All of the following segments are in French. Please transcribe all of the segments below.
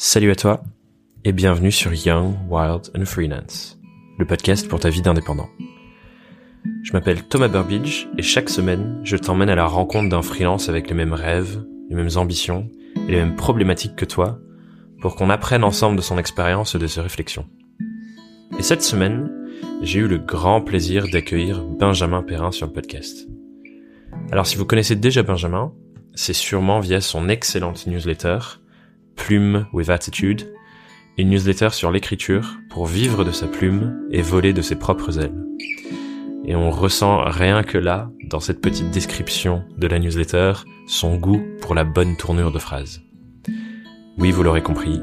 Salut à toi et bienvenue sur Young, Wild and Freelance, le podcast pour ta vie d'indépendant. Je m'appelle Thomas Burbidge et chaque semaine, je t'emmène à la rencontre d'un freelance avec les mêmes rêves, les mêmes ambitions et les mêmes problématiques que toi pour qu'on apprenne ensemble de son expérience et de ses réflexions. Et cette semaine, j'ai eu le grand plaisir d'accueillir Benjamin Perrin sur le podcast. Alors si vous connaissez déjà Benjamin, c'est sûrement via son excellente newsletter Plume with Attitude, une newsletter sur l'écriture pour vivre de sa plume et voler de ses propres ailes. Et on ressent rien que là, dans cette petite description de la newsletter, son goût pour la bonne tournure de phrase. Oui, vous l'aurez compris,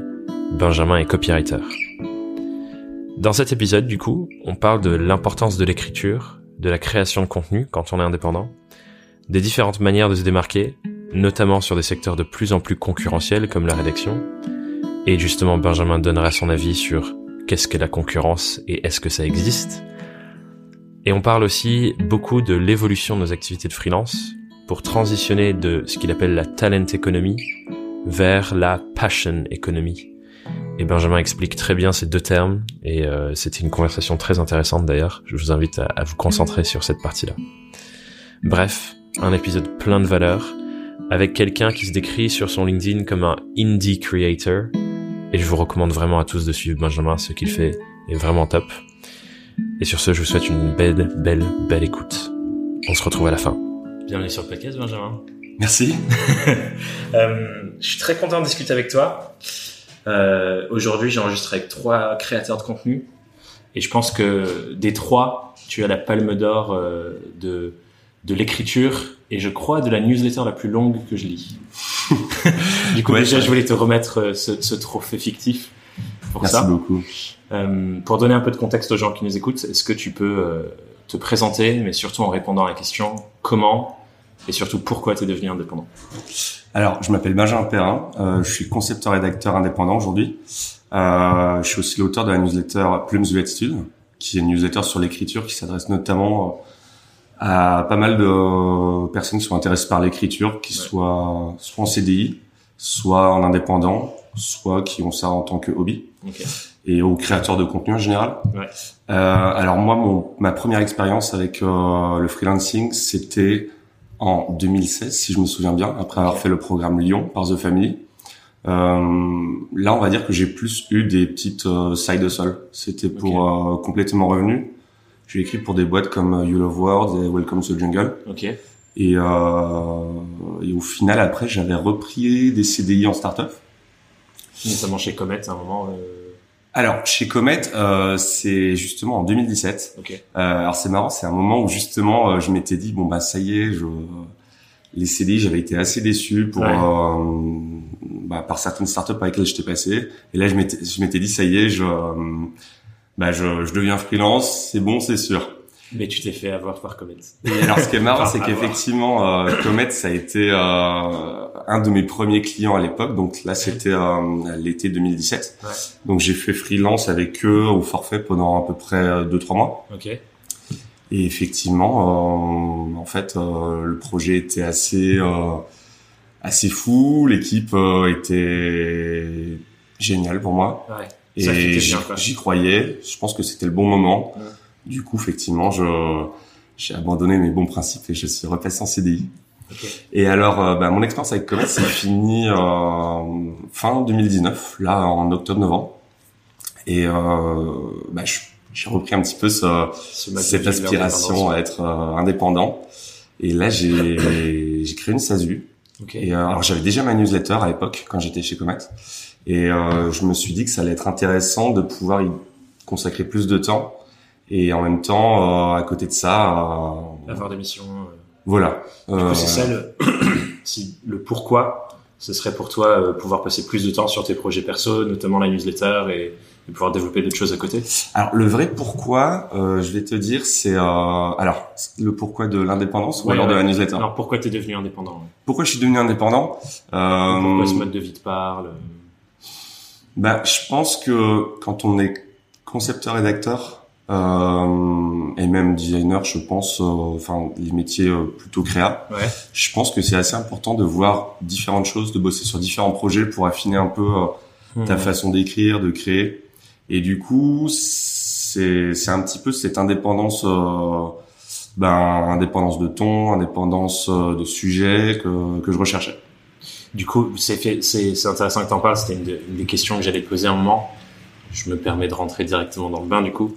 Benjamin est copywriter. Dans cet épisode, du coup, on parle de l'importance de l'écriture, de la création de contenu quand on est indépendant, des différentes manières de se démarquer notamment sur des secteurs de plus en plus concurrentiels comme la rédaction. Et justement, Benjamin donnera son avis sur qu'est-ce que la concurrence et est-ce que ça existe. Et on parle aussi beaucoup de l'évolution de nos activités de freelance pour transitionner de ce qu'il appelle la talent economy vers la passion economy. Et Benjamin explique très bien ces deux termes et euh, c'était une conversation très intéressante d'ailleurs. Je vous invite à, à vous concentrer sur cette partie-là. Bref, un épisode plein de valeurs avec quelqu'un qui se décrit sur son LinkedIn comme un indie creator. Et je vous recommande vraiment à tous de suivre Benjamin, ce qu'il fait est vraiment top. Et sur ce, je vous souhaite une belle, belle, belle écoute. On se retrouve à la fin. Bienvenue sur le podcast, Benjamin. Merci. euh, je suis très content de discuter avec toi. Euh, Aujourd'hui, j'enregistre avec trois créateurs de contenu. Et je pense que des trois, tu as la palme d'or euh, de, de l'écriture et je crois de la newsletter la plus longue que je lis. du coup, Ouais, déjà, je voulais te remettre euh, ce, ce trophée fictif pour Merci ça. beaucoup. Euh, pour donner un peu de contexte aux gens qui nous écoutent, est-ce que tu peux euh, te présenter, mais surtout en répondant à la question comment et surtout pourquoi tu es devenu indépendant? Alors, je m'appelle Benjamin Perrin. euh, je suis concepteur rédacteur indépendant aujourd'hui. Euh, je suis aussi l'auteur de la newsletter Plumes of Attitude, qui est une newsletter sur l'écriture qui s'adresse notamment à pas mal de personnes qui sont intéressées par l'écriture, qui Ouais. soient soit en CDI, soit en indépendant, soit qui ont ça en tant que hobby. Ok. et aux créateurs de contenu en général. Ouais. Euh, alors moi, mon, ma première expérience avec euh, le freelancing, c'était en 2016, si je me souviens bien, après avoir fait le programme Lyon par The Family. Euh, là, on va dire que j'ai plus eu des petites euh, side hustle. C'était pour euh, complètement revenu. J'ai écrit pour des boîtes comme euh, You Love World et Welcome to the Jungle. Ok. Et, euh, et au final, après, j'avais repris des CDI en startup. Notamment chez Comet à un moment. euh, Alors, chez Comet, euh, c'est justement en 2017. Ok. Euh, alors c'est marrant, c'est un moment où justement euh, je m'étais dit bon bah ça y est, je les CDI j'avais été assez déçu pour Ouais. euh, bah, par certaines startups avec lesquelles j'étais passé et là je m'étais je m'étais dit ça y est, je bah je, je deviens freelance, c'est bon, c'est sûr. Mais tu t'es fait avoir par Comet. Et alors ce qui est marrant, c'est qu'effectivement euh, Comet ça a été euh, un de mes premiers clients à l'époque, donc là c'était euh, l'été 2017. Ouais. Donc j'ai fait freelance avec eux au forfait pendant à peu près 2-3 mois. Ok. Et effectivement, euh, en fait, euh, le projet était assez euh, assez fou. L'équipe euh, était géniale pour moi. Ouais. Et j'y croyais. Je pense que c'était le bon moment. Ouais. Du coup, effectivement, je j'ai abandonné mes bons principes et je suis repassé en CDI. Et alors, euh, bah, mon expérience avec Comet s'est finie euh, fin 2019, là en octobre-novembre. Et euh, bah, j'ai repris un petit peu ce, cette aspiration à être euh, indépendant. Et là, j'ai j'ai créé une SASU. Ok. Et euh, alors, j'avais déjà ma newsletter à l'époque quand j'étais chez Comet. Et euh, je me suis dit que ça allait être intéressant de pouvoir y consacrer plus de temps. Et en même temps, euh, à côté de ça, euh, Avoir des missions. euh, voilà. Du coup, Euh, c'est ça le, si, le pourquoi. Ce serait pour toi euh, pouvoir passer plus de temps sur tes projets perso, notamment la newsletter et, et pouvoir développer d'autres choses à côté? Alors le vrai pourquoi, euh, je vais te dire, c'est euh, alors le pourquoi de l'indépendance ou Ouais, alors de la newsletter? Alors pourquoi t'es devenu indépendant Pourquoi je suis devenu indépendant? Euh, Pourquoi ce mode de vie te parle? Bah, je pense que quand on est concepteur rédacteur euh, et même designer, je pense, euh, enfin les métiers euh, plutôt créa, Ouais. je pense que c'est assez important de voir différentes choses, de bosser sur différents projets pour affiner un peu euh, ta façon d'écrire, de créer. Et du coup, c'est c'est un petit peu cette indépendance, euh, ben indépendance de ton, indépendance de sujet que que je recherchais. Du coup, c'est c'est intéressant que tu en parles. C'était une, une, des questions que j'allais poser un moment. Je me permets de rentrer directement dans le bain du coup.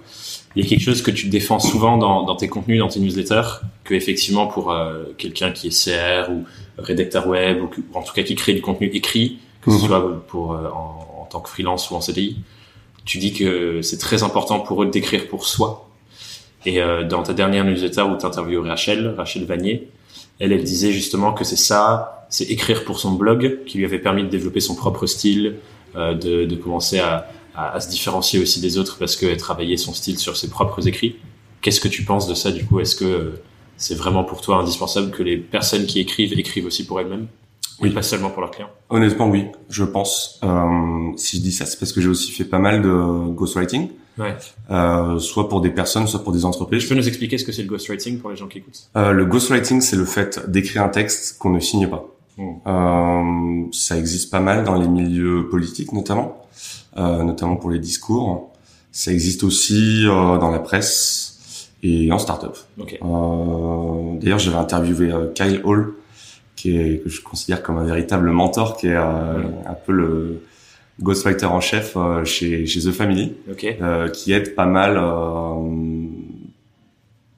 Il y a quelque chose que tu défends souvent dans, dans tes contenus, dans tes newsletters, que effectivement pour euh, quelqu'un qui est CR ou rédacteur web ou, en tout cas qui crée du contenu écrit, que ce mhm. soit pour euh, en, en, tant que freelance ou en CDI, tu dis que c'est très important pour eux d'écrire pour soi. Et euh, dans ta dernière newsletter où tu Rachel, Rachel Vanier, elle, elle disait justement que c'est ça, c'est écrire pour son blog qui lui avait permis de développer son propre style, euh, de, de commencer à, à, se différencier aussi des autres parce qu'elle travaillait son style sur ses propres écrits. Qu'est-ce que tu penses de ça du coup? Est-ce que euh, c'est vraiment pour toi indispensable que les personnes qui écrivent écrivent aussi pour elles-mêmes? Oui, pas seulement pour leurs clients? Honnêtement, oui, je pense. Euh, si je dis ça, c'est parce que j'ai aussi fait pas mal de ghostwriting, ouais. euh, soit pour des personnes, soit pour des entreprises. Tu peux nous expliquer ce que c'est le ghostwriting pour les gens qui écoutent? Euh, Le ghostwriting, c'est le fait d'écrire un texte qu'on ne signe pas. Euh, ça existe pas mal dans les milieux politiques, notamment. Euh, notamment pour les discours. Ça existe aussi euh, dans la presse et en startup. Okay. Euh, D'ailleurs, j'avais interviewé Kyle Hall, qui est, que je considère comme un véritable mentor, qui est un peu le ghostwriter en chef chez, chez The Family, okay. qui aide pas mal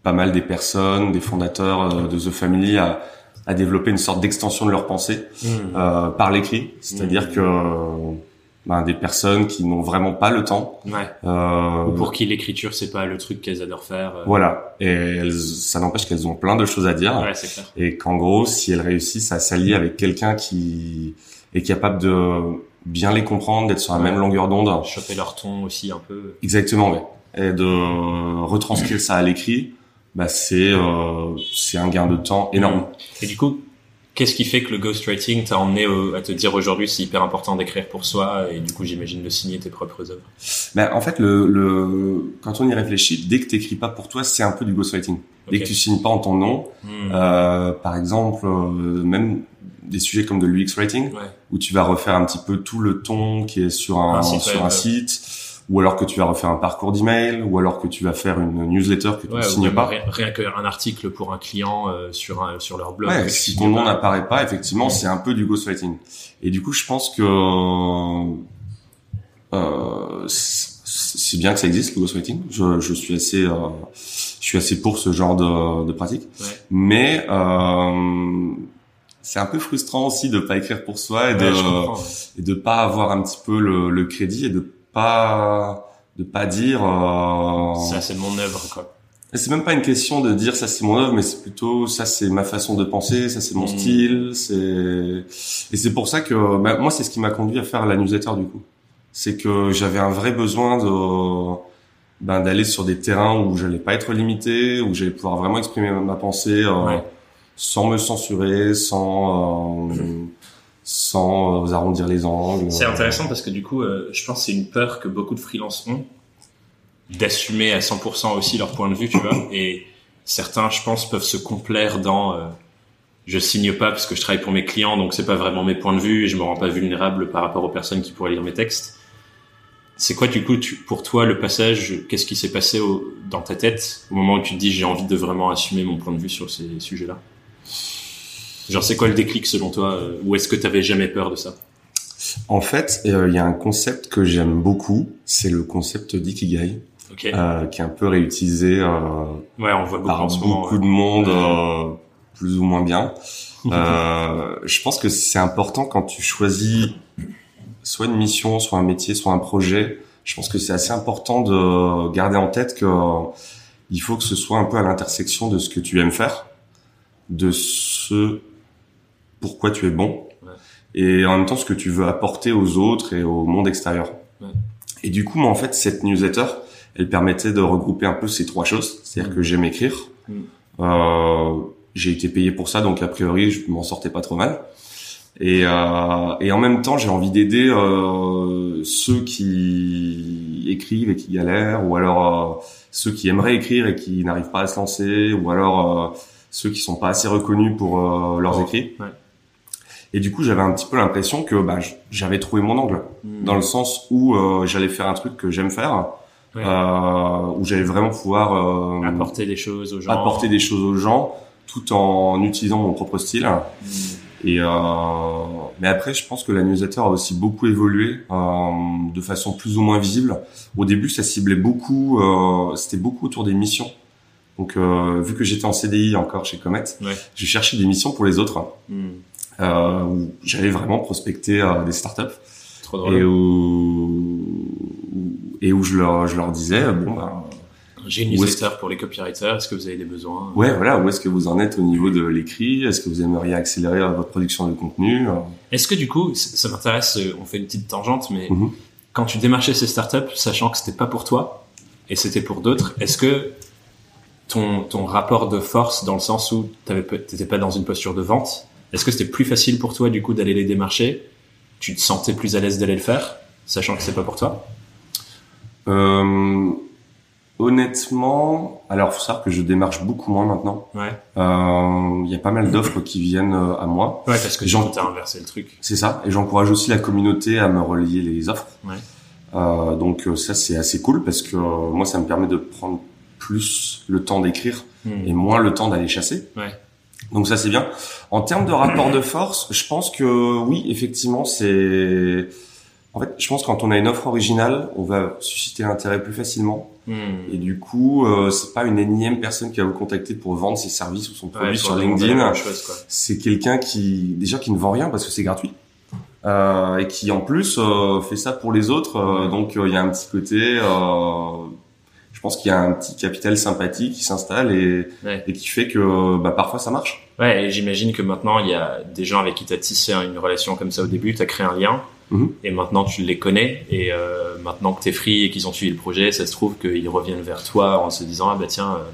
pas mal des personnes, des fondateurs de The Family à, à développer une sorte d'extension de leur pensée mmh. euh, par l'écrit. C'est-à-dire mmh. que ben, des personnes qui n'ont vraiment pas le temps. Ouais. Euh, Ou pour qui l'écriture c'est pas le truc qu'elles adorent faire. Euh. Voilà. Et elles, ça n'empêche qu'elles ont plein de choses à dire. Ouais, clair. Et qu'en gros, si elles réussissent à s'allier avec quelqu'un qui est capable de bien les comprendre, d'être sur la même longueur d'onde. Choper leur ton aussi un peu. Exactement, ouais. Et de retranscrire ça à l'écrit, bah c'est euh, c'est un gain de temps énorme. Et du coup, Qu'est-ce qui fait que le ghostwriting t'a emmené à te dire aujourd'hui c'est hyper important d'écrire pour soi et du coup j'imagine de signer tes propres œuvres? Ben, En fait, le, le, quand on y réfléchit, dès que t'écris pas pour toi, c'est un peu du ghostwriting. Dès que tu signes pas en ton nom, hmm. euh, par exemple, euh, même des sujets comme de l'UX writing, où tu vas refaire un petit peu tout le ton qui est sur un, sur un site ou alors que tu vas refaire un parcours d'email, ou alors que tu vas faire une newsletter que tu ne signes pas. Rien, qu'un article pour un client euh, sur un, sur leur blog. Ouais, si ton nom n'apparaît pas, effectivement, c'est un peu du ghostwriting. Et du coup, je pense que euh, c'est bien que ça existe le ghostwriting. Je, je suis assez, euh, je suis assez pour ce genre de, de pratique. Ouais. Mais euh, c'est un peu frustrant aussi de pas écrire pour soi et de et de pas avoir un petit peu le, le crédit et de pas de pas dire euh, ça c'est mon œuvre quoi. C'est même pas une question de dire ça c'est mon œuvre, mais c'est plutôt ça c'est ma façon de penser, ça c'est mon mmh. style, c'est et c'est pour ça que bah, moi c'est ce qui m'a conduit à faire la newsletter du coup. C'est que j'avais un vrai besoin de ben, d'aller sur des terrains où j'allais pas être limité, où j'allais pouvoir vraiment exprimer ma pensée euh, sans me censurer, sans euh, sans euh, arrondir les angles. C'est intéressant parce que du coup, euh, je pense que c'est une peur que beaucoup de freelances ont d'assumer à 100% aussi leur point de vue, tu vois. Et certains, je pense, peuvent se complaire dans euh, je signe pas parce que je travaille pour mes clients, donc c'est pas vraiment mes points de vue et je me rends pas vulnérable par rapport aux personnes qui pourraient lire mes textes. C'est quoi du coup tu, pour toi le passage Qu'est-ce qui s'est passé au, dans ta tête au moment où tu te dis j'ai envie de vraiment assumer mon point de vue sur ces sujets-là? Genre, c'est quoi le déclic selon toi euh, Ou est-ce que tu avais jamais peur de ça? En fait, euh, il y a un concept que j'aime beaucoup, c'est le concept d'ikigai. Euh, qui est un peu réutilisé euh, ouais, on voit beaucoup par beaucoup de monde, plus ou moins bien. je pense que c'est important quand tu choisis soit une mission, soit un métier, soit un projet. Je pense que c'est assez important de garder en tête que il faut que ce soit un peu à l'intersection de ce que tu aimes faire, de ce pourquoi tu es bon et en même temps ce que tu veux apporter aux autres et au monde extérieur. Et du coup, moi, en fait, cette newsletter, elle permettait de regrouper un peu ces trois choses. C'est-à-dire mm. que j'aime écrire. Mm. Euh, j'ai été payé pour ça, donc a priori, je m'en sortais pas trop mal. Et, euh, et en même temps, j'ai envie d'aider euh, ceux qui écrivent et qui galèrent, ou alors euh, ceux qui aimeraient écrire et qui n'arrivent pas à se lancer, ou alors euh, ceux qui sont pas assez reconnus pour euh, leurs écrits. Ouais. Et du coup, j'avais un petit peu l'impression que bah, j'avais trouvé mon angle, Hmm. dans le sens où euh, j'allais faire un truc que j'aime faire, Ouais. euh, où j'allais vraiment pouvoir euh, apporter des choses aux gens. apporter des choses aux gens, tout en utilisant mon propre style. Hmm. Et euh, mais après, je pense que la newsletter a aussi beaucoup évolué euh, de façon plus ou moins visible. Au début, ça ciblait beaucoup, euh, c'était beaucoup autour des missions. Donc, euh, vu que j'étais en CDI encore chez Comet, Ouais. j'ai cherché des missions pour les autres, Hmm. euh, où j'allais vraiment prospecter euh, des startups Trop drôle. et où et où je leur je leur disais bon bah, J'ai une newsletter pour les copywriters. Est-ce que vous avez des besoins? Ouais voilà où est-ce que vous en êtes au niveau de l'écrit? Est-ce que vous aimeriez accélérer votre production de contenu? Est-ce que du coup, ça m'intéresse, on fait une petite tangente, mais Mhm. quand tu démarchais ces startups, sachant que c'était pas pour toi et c'était pour d'autres, est-ce que ton, ton rapport de force, dans le sens où tu n'étais pas dans une posture de vente, est-ce que c'était plus facile pour toi du coup d'aller les démarcher? Tu te sentais plus à l'aise d'aller le faire, sachant que c'est pas pour toi? Euh, honnêtement, alors faut savoir que je démarche beaucoup moins maintenant. Ouais. Euh, Il y a pas mal d'offres qui viennent euh, à moi. Ouais, parce que tu as inversé le truc. C'est ça. Et j'encourage aussi la communauté à me relier les offres. Ouais. Euh, donc euh, ça c'est assez cool parce que euh, moi ça me permet de prendre plus le temps d'écrire Hmm. et moins le temps d'aller chasser. Ouais. Donc ça c'est bien. En termes de rapport de force, je pense que oui effectivement c'est. En fait, je pense que quand on a une offre originale, on va susciter l'intérêt plus facilement. Hmm. Et du coup, euh, c'est pas une énième personne qui va vous contacter pour vendre ses services ou son produit sur LinkedIn. C'est quelqu'un qui déjà qui ne vend rien parce que c'est gratuit euh, et qui en plus euh, fait ça pour les autres. euh, donc il y a un petit côté, pense qu'il y a un petit capital sympathie qui s'installe et, Ouais. et qui fait que bah, parfois ça marche. Ouais, et j'imagine que maintenant, il y a des gens avec qui tu as tissé une relation comme ça au début, tu as créé un lien, Mhm. et maintenant tu les connais, et euh, maintenant que tu es free et qu'ils ont suivi le projet, ça se trouve qu'ils reviennent vers toi en se disant, ah bah tiens, euh,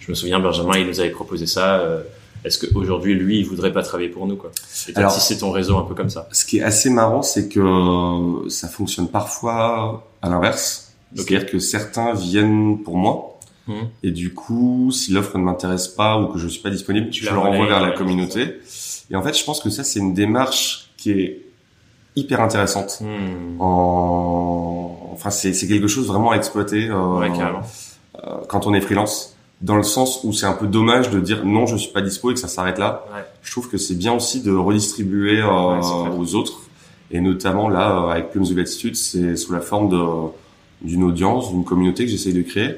je me souviens, Benjamin, il nous avait proposé ça, euh, est-ce qu'aujourd'hui, lui, il voudrait pas travailler pour nous, quoi? Et Alors- tissé ton réseau un peu comme ça. Ce qui est assez marrant, c'est que euh, ça fonctionne parfois à l'inverse. C'est-à-dire que certains viennent pour moi. Mhm. Et du coup, si l'offre ne m'intéresse pas ou que je suis pas disponible, Tu je la le renvoie relayes, vers la communauté. Et en fait, je pense que ça, c'est une démarche qui est hyper intéressante. Hmm. En... Enfin, c'est c'est quelque chose vraiment à exploiter euh, Ouais, euh, quand on est freelance. Dans le sens où c'est un peu dommage de dire non, je suis pas dispo et que ça s'arrête là. Ouais. Je trouve que c'est bien aussi de redistribuer euh, Ouais, aux autres. Et notamment là, avec Plumes of Latitude, c'est sous la forme de d'une audience, d'une communauté que j'essaye de créer.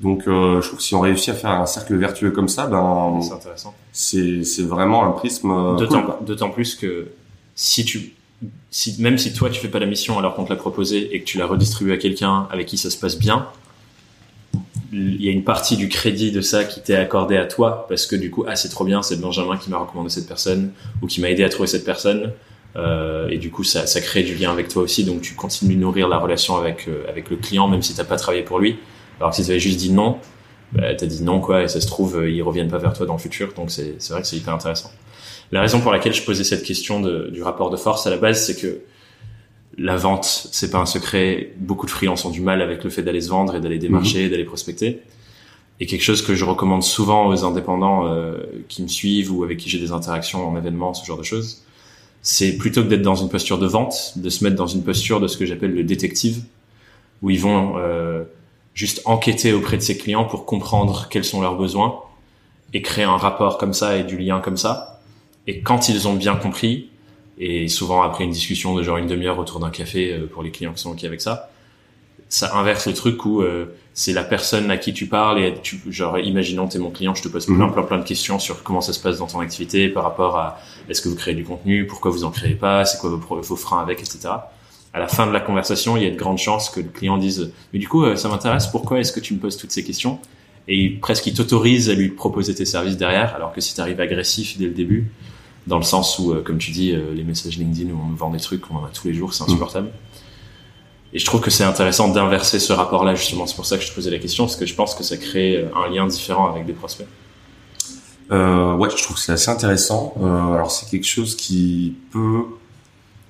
Donc, euh, je trouve que si on réussit à faire un cercle vertueux comme ça, ben, C'est intéressant. c'est c'est vraiment un prisme euh, D'autant cool, quoi. d'autant plus que si tu si même si toi tu fais pas la mission alors qu'on te l'a proposé et que tu l'as redistribué à quelqu'un avec qui ça se passe bien il y a une partie du crédit de ça qui t'est accordé à toi parce que du coup ah c'est trop bien c'est Benjamin qui m'a recommandé cette personne ou qui m'a aidé à trouver cette personne Euh, et du coup ça, ça crée du lien avec toi aussi. Donc tu continues de nourrir la relation avec euh, avec le client même si t'as pas travaillé pour lui. Alors que si tu avais juste dit non bah, t'as dit non quoi. Et ça se trouve euh, ils reviennent pas vers toi dans le futur. Donc c'est c'est vrai que c'est hyper intéressant. La raison pour laquelle je posais cette question de, du rapport de force à la base, c'est que la vente, c'est pas un secret. Beaucoup de freelances ont du mal avec le fait d'aller se vendre et d'aller démarcher, d'aller prospecter. Et quelque chose que je recommande souvent aux indépendants euh, qui me suivent ou avec qui j'ai des interactions en événement, ce genre de choses, c'est plutôt que d'être dans une posture de vente, de se mettre dans une posture de ce que j'appelle le détective, où ils vont euh, juste enquêter auprès de ses clients pour comprendre quels sont leurs besoins et créer un rapport comme ça et du lien comme ça. Et quand ils ont bien compris, et souvent après une discussion de genre une demi-heure autour d'un café euh, pour les clients qui sont ok avec ça, ça inverse le truc où euh, c'est la personne à qui tu parles et tu, genre imaginons t'es mon client, je te pose plein Mhm. plein plein de questions sur comment ça se passe dans ton activité par rapport à est-ce que vous créez du contenu, pourquoi vous en créez pas, c'est quoi vos, vos freins avec, etc. À la fin de la conversation, il y a de grandes chances que le client dise mais du coup euh, ça m'intéresse, pourquoi est-ce que tu me poses toutes ces questions? Et il- presque il t'autorise à lui proposer tes services derrière, alors que si tu arrives agressif dès le début, dans le sens où, euh, comme tu dis, euh, les messages LinkedIn où on nous vend des trucs, on en a tous les jours, c'est insupportable. Et je trouve que c'est intéressant d'inverser ce rapport-là, justement. C'est pour ça que je te posais la question, parce que je pense que ça crée euh, un lien différent avec des prospects. Euh, ouais, je trouve que c'est assez intéressant. Euh, alors c'est quelque chose qui peut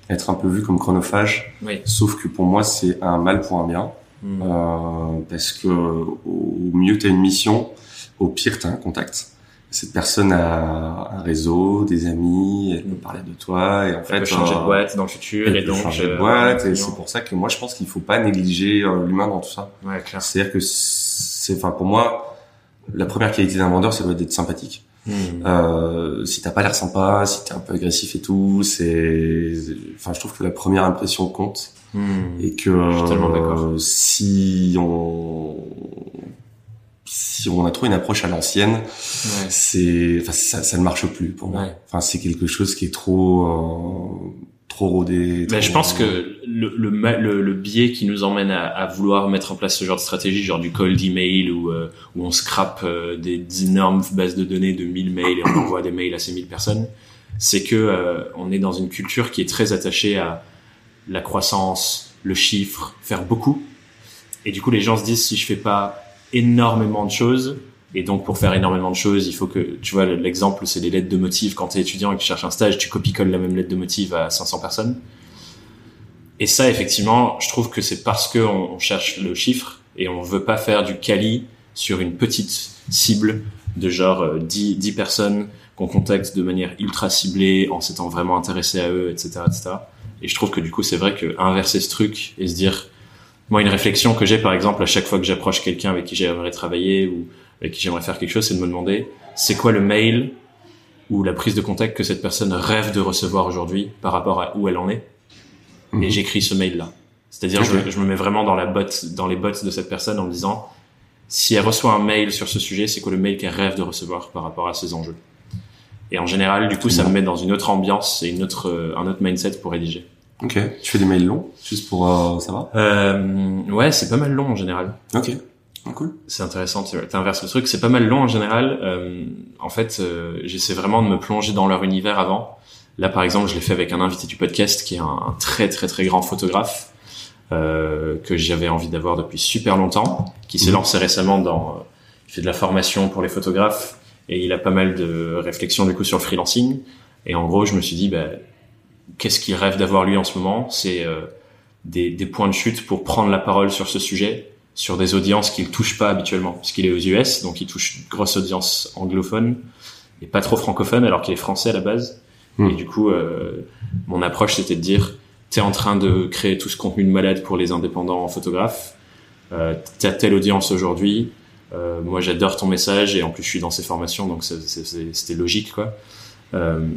être un peu vu comme chronophage, Oui. sauf que pour moi c'est un mal pour un bien, Mm. euh, parce que au mieux t'as une mission, au pire t'as un contact. Cette personne a un réseau, des amis, elle peut parler de toi et en fait peut changer euh, de boîte dans le futur elle et peut donc changer de euh, boîte et c'est pour ça que moi je pense qu'il faut pas négliger euh, l'humain dans tout ça. ouais clair C'est-à-dire que c'est, enfin pour moi, la première qualité d'un vendeur, ça doit être d'être sympathique. Hmm. Euh, si t'as pas l'air sympa, si t'es un peu agressif et tout, c'est, enfin je trouve que la première impression compte Hmm. et que Je suis tellement euh, si on si on a trop une approche à l'ancienne, Ouais. c'est, enfin ça, ça ne marche plus pour moi. Ouais. Enfin c'est quelque chose qui est trop euh, trop rodé. Trop- je pense que le, le, le, le biais qui nous emmène à, à vouloir mettre en place ce genre de stratégie, genre du cold email où, euh, où on scrape euh, des, des énormes bases de données de 1000 mails et on envoie des mails à ces 1000 personnes, c'est que euh, on est dans une culture qui est très attachée à la croissance, le chiffre, faire beaucoup. Et du coup, les gens se disent si je fais pas énormément de choses, et donc pour faire énormément de choses, il faut que, tu vois, l'exemple, c'est les lettres de motive. Quand tu es étudiant et que tu cherches un stage, tu copies-colles la même lettre de motive à 500 personnes. Et ça, effectivement, je trouve que c'est parce que on, cherche le chiffre et on veut pas faire du quali sur une petite cible de genre euh, 10, 10 personnes qu'on contacte de manière ultra ciblée en s'étant vraiment intéressé à eux, etc., etc. Et je trouve que du coup, c'est vrai que inverser ce truc et se dire, moi, une réflexion que j'ai, par exemple, à chaque fois que j'approche quelqu'un avec qui j'aimerais travailler ou avec qui j'aimerais faire quelque chose, c'est de me demander, c'est quoi le mail ou la prise de contact que cette personne rêve de recevoir aujourd'hui par rapport à où elle en est? Mhm. et j'écris ce mail-là. C'est-à-dire, Ok. je, je me mets vraiment dans la botte, dans les bottes de cette personne en me disant, si elle reçoit un mail sur ce sujet, c'est quoi le mail qu'elle rêve de recevoir par rapport à ces enjeux? Et en général, du coup, ça me met dans une autre ambiance et une autre, euh, un autre mindset pour rédiger. Ok. Tu fais des mails longs, juste pour euh, savoir. Euh, ouais, c'est pas mal long en général. Ok. Ah, cool. C'est intéressant, tu inverses le truc. C'est pas mal long en général. Euh, en fait, euh, j'essaie vraiment de me plonger dans leur univers avant. Là, par exemple, je l'ai fait avec un invité du podcast qui est un, un très très très grand photographe euh, que j'avais envie d'avoir depuis super longtemps, qui s'est Mhm. lancé récemment dans. euh, il fait de la formation pour les photographes et il a pas mal de réflexions du coup sur le freelancing. Et en gros, je me suis dit, bah, qu'est-ce qu'il rêve d'avoir lui en ce moment C'est euh, des, des points de chute pour prendre la parole sur ce sujet sur des audiences qu'il touche pas habituellement, parce qu'il est aux US, donc il touche une grosse audience anglophone et pas trop francophone, alors qu'il est français à la base. Hmm. Et du coup, euh, mon approche c'était de dire, t'es en train de créer tout ce contenu de malade pour les indépendants photographes, euh, t'as telle audience aujourd'hui, euh, moi j'adore ton message et en plus je suis dans ces formations, donc c'était logique quoi. Euh,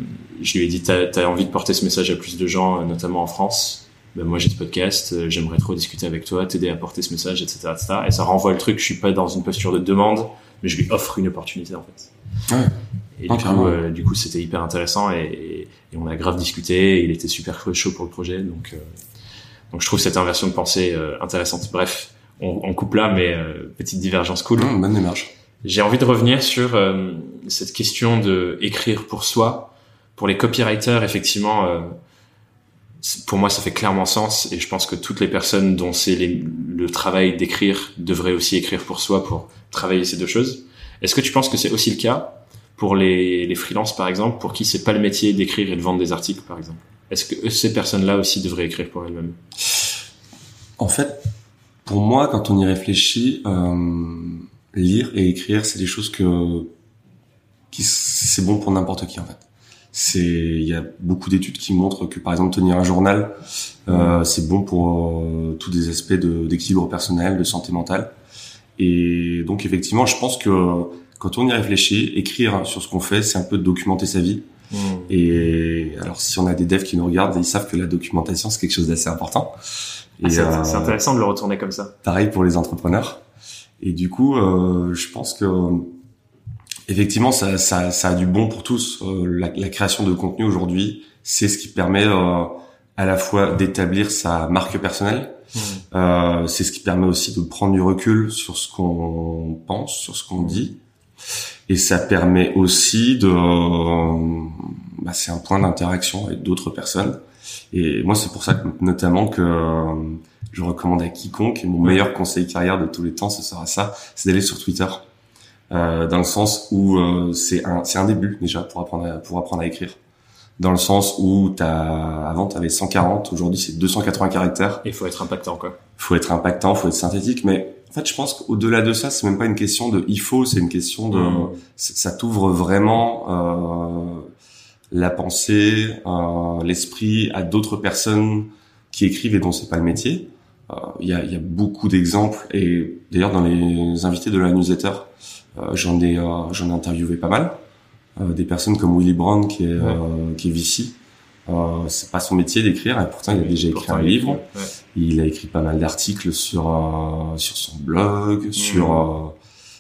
je lui ai dit, t'as as envie de porter ce message à plus de gens, euh, notamment en France? Ben moi j'ai ce podcast, euh, j'aimerais trop discuter avec toi, t'aider à porter ce message, etc., etc. Et ça renvoie le truc, je suis pas dans une posture de demande, mais je lui offre une opportunité en fait. Ouais. Et Ah, du, coup, euh, du coup, c'était hyper intéressant et, et- on a grave discuté. Et il était super chaud pour le projet, donc euh, donc je trouve cette inversion de pensée euh, intéressante. Bref, on, on coupe là, mais euh, petite divergence cool. Mmh, bonne démarche. J'ai envie de revenir sur euh, cette question de écrire pour soi. Pour les copywriters, effectivement, euh, pour moi, ça fait clairement sens et je pense que toutes les personnes dont c'est le travail d'écrire devraient aussi écrire pour soi pour travailler ces deux choses. Est-ce que tu penses que c'est aussi le cas pour les, les freelances, par exemple, pour qui c'est pas le métier d'écrire et de vendre des articles, par exemple? Est-ce que ces personnes-là aussi devraient écrire pour elles-mêmes? En fait, pour moi, quand on y réfléchit, euh, lire et écrire, c'est des choses que qui c'est bon pour n'importe qui en fait. C'est il y a beaucoup d'études qui montrent que par exemple tenir un journal, euh, c'est bon pour euh, tous des aspects de- d'équilibre personnel, de santé mentale. Et donc effectivement, je pense que quand on y réfléchit, écrire sur ce qu'on fait, c'est un peu de documenter sa vie. Et alors, si on a des devs qui nous regardent, ils savent que la documentation, c'est quelque chose d'assez important. Ah, c'est euh, c'est intéressant de le retourner comme ça. pareil pour les entrepreneurs. Et du coup, euh, je pense que effectivement, ça, ça, ça a du bon pour tous. Euh, la, la création de contenu aujourd'hui, c'est ce qui permet euh, à la fois d'établir sa marque personnelle. Euh, c'est ce qui permet aussi de prendre du recul sur ce qu'on pense, sur ce qu'on dit. Et ça permet aussi de... bah, c'est un point d'interaction avec d'autres personnes. Et moi, c'est pour ça que notamment que euh, je recommande à quiconque, et mon meilleur conseil carrière de tous les temps, ce sera ça, c'est d'aller sur Twitter. Euh, dans le sens où euh, c'est un c'est un début déjà pour apprendre à, pour apprendre à écrire. Dans le sens où t'as avant t'avais 140, aujourd'hui c'est 280 caractères Il faut être impactant, quoi. faut être impactant, faut être synthétique, mais En fait, je pense qu'au-delà de ça, c'est même pas une question de il faut, c'est une question de Mm. ça t'ouvre vraiment euh, la pensée, euh, l'esprit à d'autres personnes qui écrivent et dont c'est pas le métier. Euh, Il y, a, il y a beaucoup d'exemples et d'ailleurs dans les invités de la newsletter, euh, j'en ai euh, j'en ai interviewé pas mal. Euh, des personnes comme Willy Brown qui est euh, qui est VC. Euh, c'est pas son métier d'écrire et pourtant il a déjà écrit un livre. ouais. Il a écrit pas mal d'articles sur euh, sur son blog, sur euh,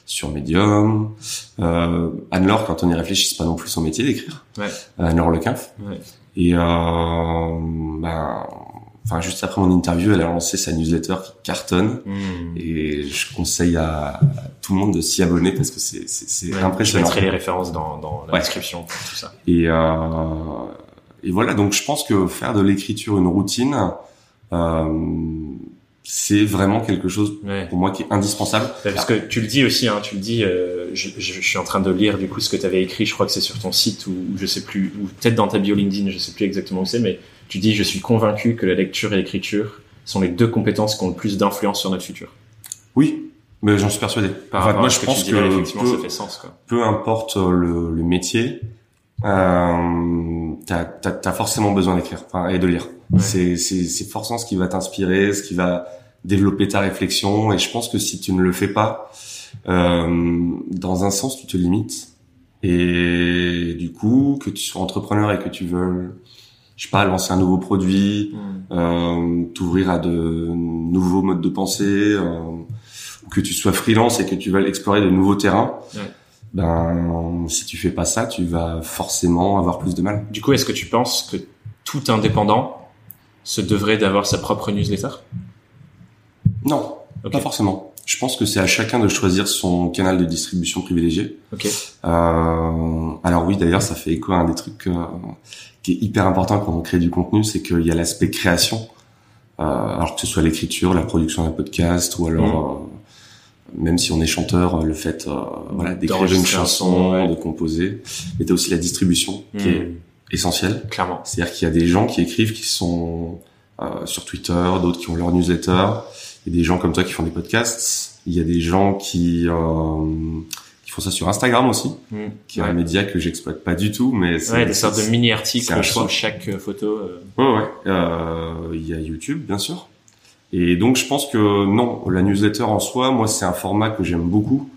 sur Medium. Euh, Anne-Laure, quand on y réfléchit, c'est pas non plus son métier d'écrire. Ouais. Anne-Laure Lequinf. Ouais. Et euh, ben, enfin juste après mon interview, elle a lancé sa newsletter qui cartonne. Mm. Et je conseille à, tout le monde de s'y abonner parce que c'est c'est Ouais, impressionnant. Je mettrai les références dans, dans la Ouais. description, tout ça. Et, euh, et voilà, donc je pense que faire de l'écriture une routine, euh, c'est vraiment quelque chose Ouais. pour moi qui est indispensable. Parce que tu le dis aussi, hein, tu le dis. euh, je, je, je suis en train de lire du coup ce que tu avais écrit. Je crois que c'est sur ton site ou, je sais plus, ou peut-être dans ta bio LinkedIn. Je sais plus exactement où c'est, mais tu dis je suis convaincu que la lecture et l'écriture sont les deux compétences qui ont le plus d'influence sur notre futur. Oui, mais j'en suis persuadé. Par Enfin, moi, je que pense que peu, ça fait sens. Quoi. peu importe le, le métier, euh, t'as t'as t'as forcément besoin d'écrire enfin, et de lire. Ouais. C'est c'est c'est forcément ce qui va t'inspirer, ce qui va développer ta réflexion. Et je pense que si tu ne le fais pas, euh, dans un sens, tu te limites. Et du coup, que tu sois entrepreneur et que tu veux, je sais pas, lancer un nouveau produit, Mm. euh, t'ouvrir à de nouveaux modes de pensée, euh, ou que tu sois freelance et que tu veuilles explorer de nouveaux terrains, ben si tu fais pas ça, tu vas forcément avoir plus de mal. Du coup, est-ce que tu penses que tout indépendant se devrait d'avoir sa propre newsletter? Non, pas forcément. Je pense que c'est à chacun de choisir son canal de distribution privilégié. Ok. Euh, alors oui, d'ailleurs, ça fait écho à un des trucs euh, qui est hyper important quand on crée du contenu, c'est qu'il y a l'aspect création. Euh, alors que ce soit l'écriture, la production d'un podcast, ou alors euh, même si on est chanteur, le fait euh, voilà d'écrire une chanson, ouais. de composer, mais t'as aussi la distribution qui est essentielle. Clairement. C'est-à-dire qu'il y a des gens qui écrivent, qui sont euh, sur Twitter, d'autres qui ont leur newsletter. Il y a des gens comme toi qui font des podcasts. Il y a des gens qui euh, qui font ça sur Instagram aussi, Mm. qui est Ouais. un média que j'exploite pas du tout, mais c'est Ouais, des sortes de un sous choix. chaque euh, photo. euh. Ouais, ouais. Euh, il y a YouTube, bien sûr. Et donc, je pense que non, la newsletter en soi, moi, c'est un format que j'aime beaucoup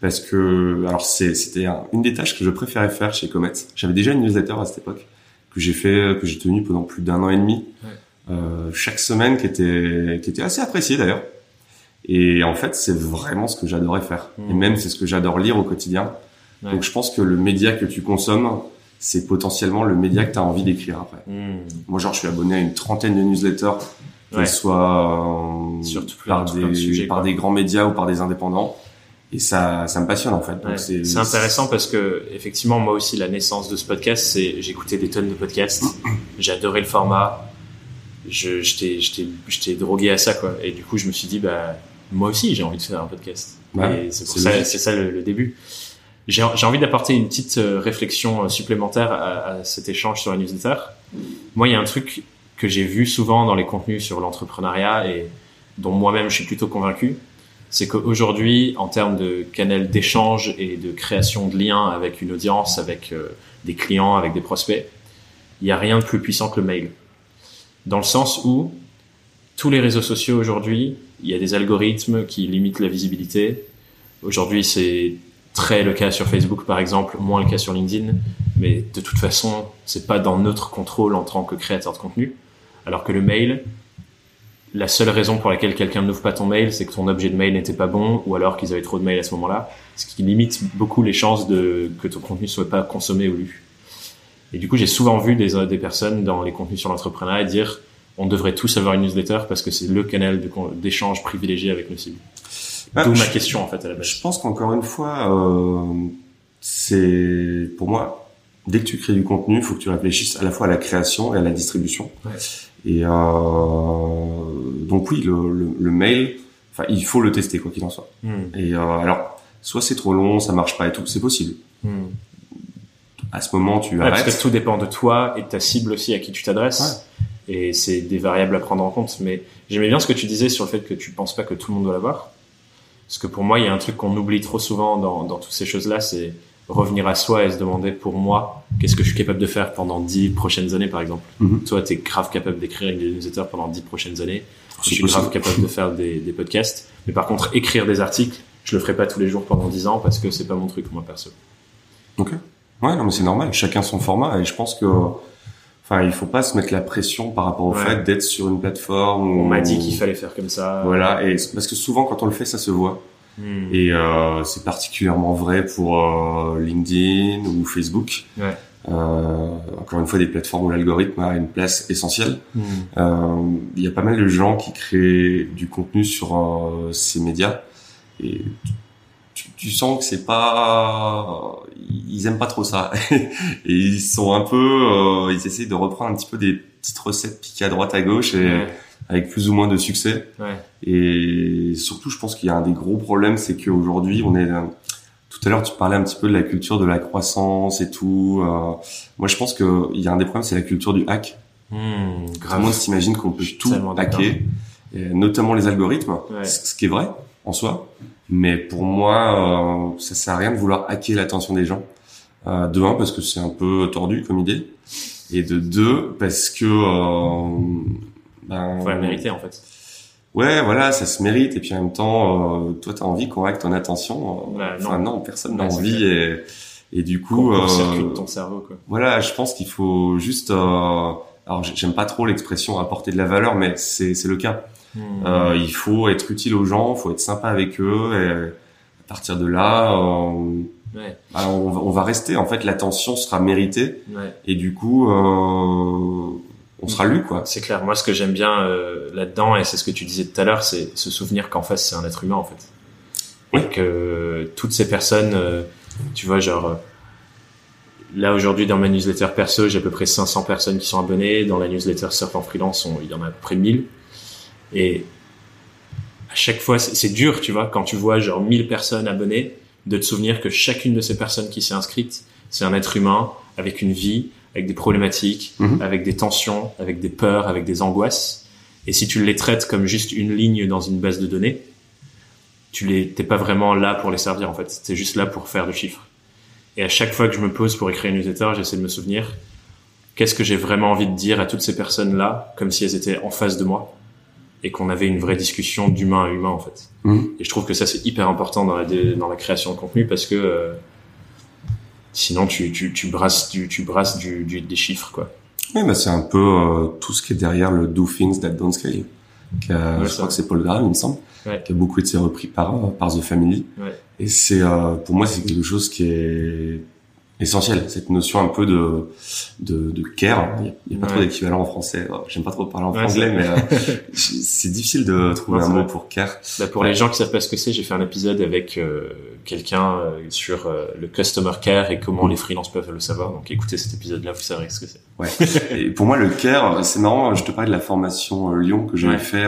parce que, alors, c'est- c'était un- une des tâches que je préférais faire chez Comet. J'avais déjà une newsletter à cette époque que j'ai fait, que j'ai tenu pendant plus d'un an et demi, Ouais. Euh, chaque semaine, qui était, qui était assez appréciée d'ailleurs. Et en fait, c'est vraiment ce que j'adorais faire. Mhm. Et même, c'est ce que j'adore lire au quotidien. Ouais. Donc, je pense que le média que tu consommes, c'est potentiellement le média que tu as envie d'écrire après. Mm. Moi, genre, je suis abonné à une trentaine de newsletters, qu'elles Ouais. soient euh, par, des, par des grands médias ou par des indépendants. Et ça, ça me passionne en fait. Ouais. c'est C'est intéressant parce que effectivement moi aussi la naissance de ce podcast c'est j'écoutais des tonnes de podcasts, adoré le format, je j'étais j'étais j'étais drogué à ça quoi et du coup je me suis dit bah moi aussi j'ai envie de faire un podcast Ouais, et c'est ça c'est ça le, le début. J'ai j'ai envie d'apporter une petite euh, réflexion euh, supplémentaire à, à cet échange sur la newsletter. Moi il y a un truc que j'ai vu souvent dans les contenus sur l'entrepreneuriat et dont moi-même je suis plutôt convaincu, c'est qu'aujourd'hui, en termes de canal d'échange et de création de liens avec une audience, avec euh, des clients, avec des prospects, il n'y a rien de plus puissant que le mail. Dans le sens où tous les réseaux sociaux aujourd'hui, il y a des algorithmes qui limitent la visibilité. Aujourd'hui, c'est très le cas sur Facebook, par exemple, moins le cas sur LinkedIn. Mais de toute façon, c'est pas dans notre contrôle en tant que créateur de contenu. Alors que le mail, la seule raison pour laquelle quelqu'un n'ouvre pas ton mail, c'est que ton objet de mail n'était pas bon, ou alors qu'ils avaient trop de mails à ce moment-là, ce qui limite beaucoup les chances de que ton contenu soit pas consommé ou lu. Et du coup, j'ai souvent vu des, des personnes dans les contenus sur l'entrepreneuriat dire on devrait tous avoir une newsletter parce que c'est le canal d'échange privilégié avec nos cibles. Ah, D'où ma question en fait à la base. Je pense qu'encore une fois, euh, c'est pour moi, dès que tu crées du contenu, il faut que tu réfléchisses à la fois à la création et à la distribution. Ouais. Et euh, donc oui, le, le, le mail, enfin, il faut le tester quoi qu'il en soit. Hmm, Et euh, alors, soit c'est trop long, ça marche pas et tout, c'est possible. hmm. À ce moment, tu Ouais, parce arrêtes. que tout dépend de toi et de ta cible aussi à qui tu t'adresses. Et c'est des variables à prendre en compte. Mais j'aimais bien ce que tu disais sur le fait que tu penses pas que tout le monde doit l'avoir. Parce que pour moi, il y a un truc qu'on oublie trop souvent dans, dans toutes ces choses-là, c'est revenir à soi et se demander pour moi, qu'est-ce que je suis capable de faire pendant dix prochaines années, par exemple. Mhm. Toi, tu es grave capable d'écrire des newsletters pendant dix prochaines années. Je suis grave capable de faire des, des podcasts. Mais par contre, écrire des articles, je le ferai pas tous les jours pendant dix ans parce que c'est pas mon truc, moi, perso. Ok. Ouais, non, mais c'est normal. Chacun son format et je pense que, enfin, il faut pas se mettre la pression par rapport au Ouais. fait d'être sur une plateforme. On m'a dit qu'il fallait faire comme ça. Voilà, et parce que souvent quand on le fait, ça se voit. Hmm. Et euh, c'est particulièrement vrai pour euh, LinkedIn ou Facebook. Ouais. Euh, encore une fois, des plateformes où l'algorithme a une place essentielle. Hmm. Euh, Il y a pas mal de gens qui créent du contenu sur euh, ces médias et tu, sens que c'est pas, ils aiment pas trop ça et ils sont un peu, euh, ils essayent de reprendre un petit peu des petites recettes piquées à droite à gauche et Ouais. avec plus ou moins de succès. Ouais. Et surtout, je pense qu'il y a un des gros problèmes, c'est qu'aujourd'hui, on est tout à l'heure, tu parlais un petit peu de la culture de la croissance et tout. euh, moi, je pense que il y a un des problèmes, c'est la culture du hack. Hmm. Tout le monde s'imagine qu'on peut tout hacker, et notamment les algorithmes, Ouais. ce qui est vrai en soi. Mais pour moi, euh, ça sert à rien de vouloir hacker l'attention des gens. Euh, de un, parce que c'est un peu tordu comme idée, et de deux, parce que euh, ben, Faut la mériter, en fait. Ouais, voilà, ça se mérite. Et puis en même temps, euh, toi, t'as envie qu'on hack ton attention. euh, Bah, non. Enfin, non, personne n'a envie. Et, et du coup, Qu'on euh, ton cerveau, quoi. voilà, je pense qu'il faut juste. euh, alors, j'ai- j'aime pas trop l'expression apporter de la valeur, mais c'est le cas. Euh, il faut être utile aux gens, il faut être sympa avec eux. Et à partir de là, euh, Ouais. bah, on, va- on va rester. En fait, l'attention sera méritée. Ouais. Et du coup, euh, on sera lu, quoi. C'est clair. Moi, ce que j'aime bien euh, là-dedans, et c'est ce que tu disais tout à l'heure, c'est se souvenir qu'en face, c'est un être humain, en fait. Oui. Et que toutes ces personnes, euh, tu vois, genre, euh, là, aujourd'hui, dans ma newsletter perso, j'ai à peu près 500 personnes qui sont abonnées. Dans la newsletter Surf en freelance, on- il y en a à peu près 1000. Et à chaque fois, c'est dur, tu vois, quand tu vois, genre, 1000 personnes abonnées, de te souvenir que chacune de ces personnes qui s'est inscrite, c'est un être humain avec une vie, avec des problématiques, Mhm. avec des tensions, avec des peurs, avec des angoisses. Et si tu les traites comme juste une ligne dans une base de données, tu les, t'es pas vraiment là pour les servir en fait. T'es juste là pour faire du chiffre. Et à chaque fois que je me pose pour écrire une newsletter, j'essaie de me souvenir qu'est-ce que j'ai vraiment envie de dire à toutes ces personnes là, comme si elles étaient en face de moi? Et qu'on avait une vraie discussion d'humain à humain en fait. Mhm. Et je trouve que ça c'est hyper important dans la dans la création de contenu parce que euh, sinon tu tu tu brasses du tu brasses du, du des chiffres quoi. Oui, bah c'est un peu euh, tout ce qui est derrière le Do Things That Don't Scale. A- Ouais, je crois que c'est Paul Graham, il me semble, Ouais. qui a beaucoup été repris par euh, par The Family. Ouais. Et c'est euh, pour moi c'est quelque chose qui est essentiel, cette notion un peu de de, de care. Il y a, y a pas trop d'équivalent en français. Oh, J'aime pas trop parler en Ouais, c'est- mais euh, c'est difficile de trouver un mot pour care. Bah, pour Ouais. les gens qui savent pas ce que c'est, j'ai fait un épisode avec euh, quelqu'un euh, sur le customer care et comment les freelances peuvent le savoir. Donc écoutez cet épisode-là, vous saurez ce que c'est. Ouais. Et pour moi, le care, c'est marrant. Je te parlais de la formation Lyon que j'avais fait,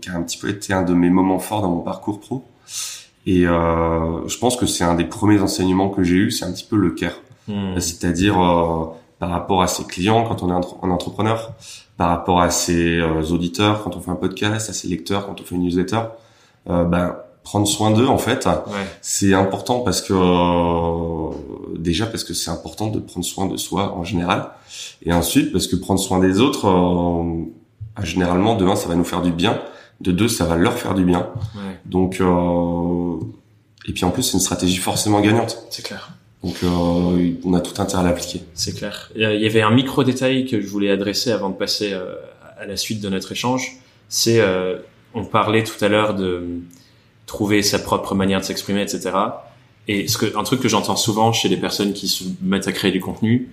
qui a un petit peu été un de mes moments forts dans mon parcours pro. Et euh, je pense que c'est un des premiers enseignements que j'ai eu, c'est un petit peu le care. Hmm. C'est-à-dire euh, par rapport à ses clients quand on est un entrepreneur, par rapport à ses euh, auditeurs quand on fait un podcast, à ses lecteurs quand on fait une newsletter, euh, ben prendre soin d'eux en fait, Ouais. c'est important parce que euh, déjà parce que c'est important de prendre soin de soi en général, et ensuite parce que prendre soin des autres, euh, généralement de un ça va nous faire du bien, de deux ça va leur faire du bien, Ouais. donc euh, et puis en plus c'est une stratégie forcément gagnante. C'est clair. Donc euh, on a tout intérêt à l'appliquer. C'est clair. Il y avait un micro détail que je voulais adresser avant de passer euh, à la suite de notre échange. C'est, euh, on parlait tout à l'heure de trouver sa propre manière de s'exprimer, etc. Et ce que, un truc que j'entends souvent chez les personnes qui se mettent à créer du contenu,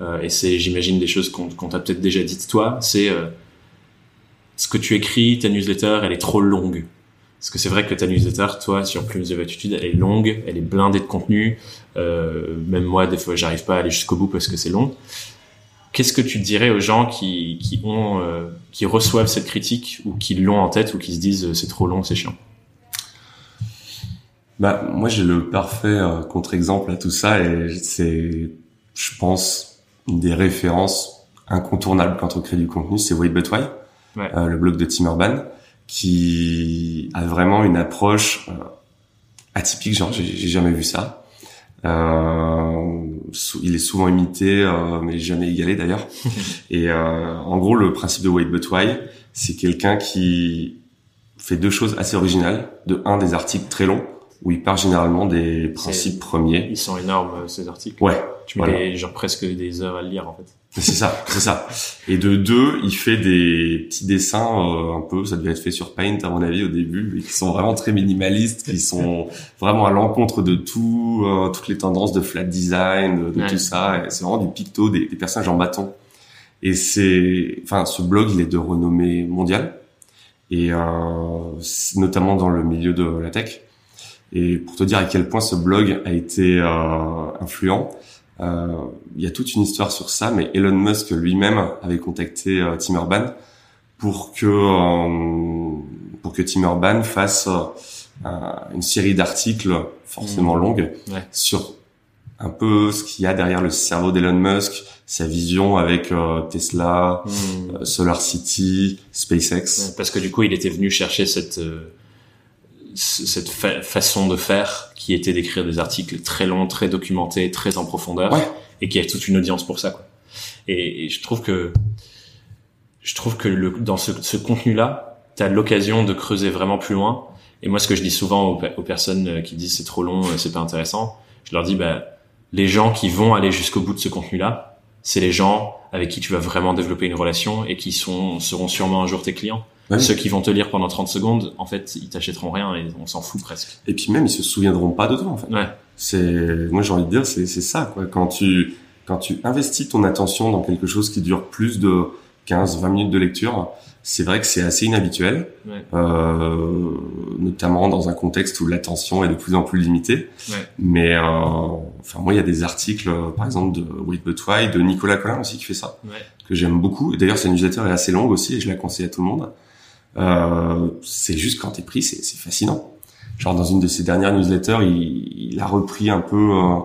euh, et c'est, j'imagine, des choses qu'on qu'on t'a peut-être déjà dites toi, c'est euh, ce que tu écris, ta newsletter, elle est trop longue. Parce que c'est vrai que ta newsletter, toi, sur Plumes of Attitude, elle est longue, elle est blindée de contenu. Euh, même moi, des fois, j'arrive pas à aller jusqu'au bout parce que c'est long. Qu'est-ce que tu dirais aux gens qui, qui ont, euh, qui reçoivent cette critique ou qui l'ont en tête ou qui se disent euh, c'est trop long, c'est chiant? Bah moi j'ai le parfait euh, contre-exemple à tout ça et c'est, je pense, une des références incontournables quand on crée du contenu, c'est Wait But Ouais. euh, le blog de Tim Urban, qui a vraiment une approche euh, atypique, genre j'ai jamais vu ça. Euh, il est souvent imité, euh, mais jamais égalé d'ailleurs. et euh, en gros, le principe de Wait But Why, c'est quelqu'un qui fait deux choses assez originales. De un, des articles très longs où il part généralement des principes premiers. Ils sont énormes ces articles. Ouais. Tu mets genre presque des heures à lire en fait. C'est ça, c'est ça. Et de deux, il fait des petits dessins euh, un peu, ça devait être fait sur Paint à mon avis au début, qui sont vraiment très minimalistes, qui sont vraiment à l'encontre de tout, euh, toutes les tendances de flat design, de, tout ça. C'est vraiment du picto, des, des personnages en bâton. Et c'est, enfin, ce blog, il est de renommée mondiale et euh, notamment dans le milieu de la tech. Et pour te dire à quel point ce blog a été euh, influent, il y a toute une histoire sur ça, mais Elon Musk lui-même avait contacté euh, Tim Urban pour que euh, pour que Tim Urban fasse euh, une série d'articles forcément mmh. longues sur un peu ce qu'il y a derrière le cerveau d'Elon Musk, sa vision avec Tesla, mmh. Solar City, SpaceX. Parce que du coup, il était venu chercher cette cette façon de faire qui était d'écrire des articles très longs, très documentés, très en profondeur, et qui a toute une audience pour ça. Quoi. Et, je trouve que je trouve que le, dans ce, ce contenu-là, tu as l'occasion de creuser vraiment plus loin. Et moi, ce que je dis souvent aux, personnes euh, qui disent c'est trop long, euh, c'est pas intéressant, je leur dis bah les gens qui vont aller jusqu'au bout de ce contenu-là, c'est les gens avec qui tu vas vraiment développer une relation et qui sont seront sûrement un jour tes clients. Ceux qui vont te lire pendant 30 secondes, en fait, ils t'achèteront rien et on s'en fout presque. Et puis même, ils se souviendront pas de toi, en fait. Ouais. C'est, moi, j'ai envie de dire, c'est, c'est ça, quoi. Quand tu, quand tu investis ton attention dans quelque chose qui dure plus de 15, 20 minutes de lecture, c'est vrai que c'est assez inhabituel, ouais. euh, notamment dans un contexte où l'attention est de plus en plus limitée. Ouais. Mais euh, enfin moi, il y a des articles, par exemple de Wait But Why, de Nicolas Collin aussi qui fait ça, ouais. que j'aime beaucoup. D'ailleurs, sa newsletter est assez longue aussi et je la conseille à tout le monde. Euh, c'est juste quand t'es pris, c'est, c'est fascinant. Genre dans une de ses dernières newsletters, il, il a repris un peu. Euh,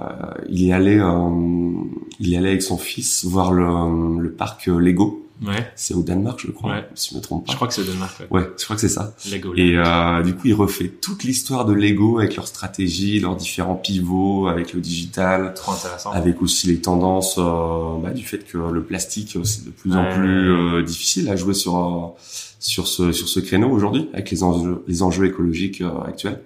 euh, il est allé, euh, il est allé avec son fils voir le, le parc Lego. Ouais. C'est au Danemark, je crois, ouais. si je me trompe pas. Je crois que c'est au Danemark. Ouais. ouais, je crois que c'est ça. Lego. Et euh, du coup, il refait toute l'histoire de Lego avec leur stratégie, leurs différents pivots, avec le digital. Trop intéressant. Avec aussi les tendances euh, bah, du fait que le plastique c'est de plus en plus euh, difficile à jouer sur sur ce sur ce créneau aujourd'hui avec les enjeux les enjeux écologiques euh, actuels.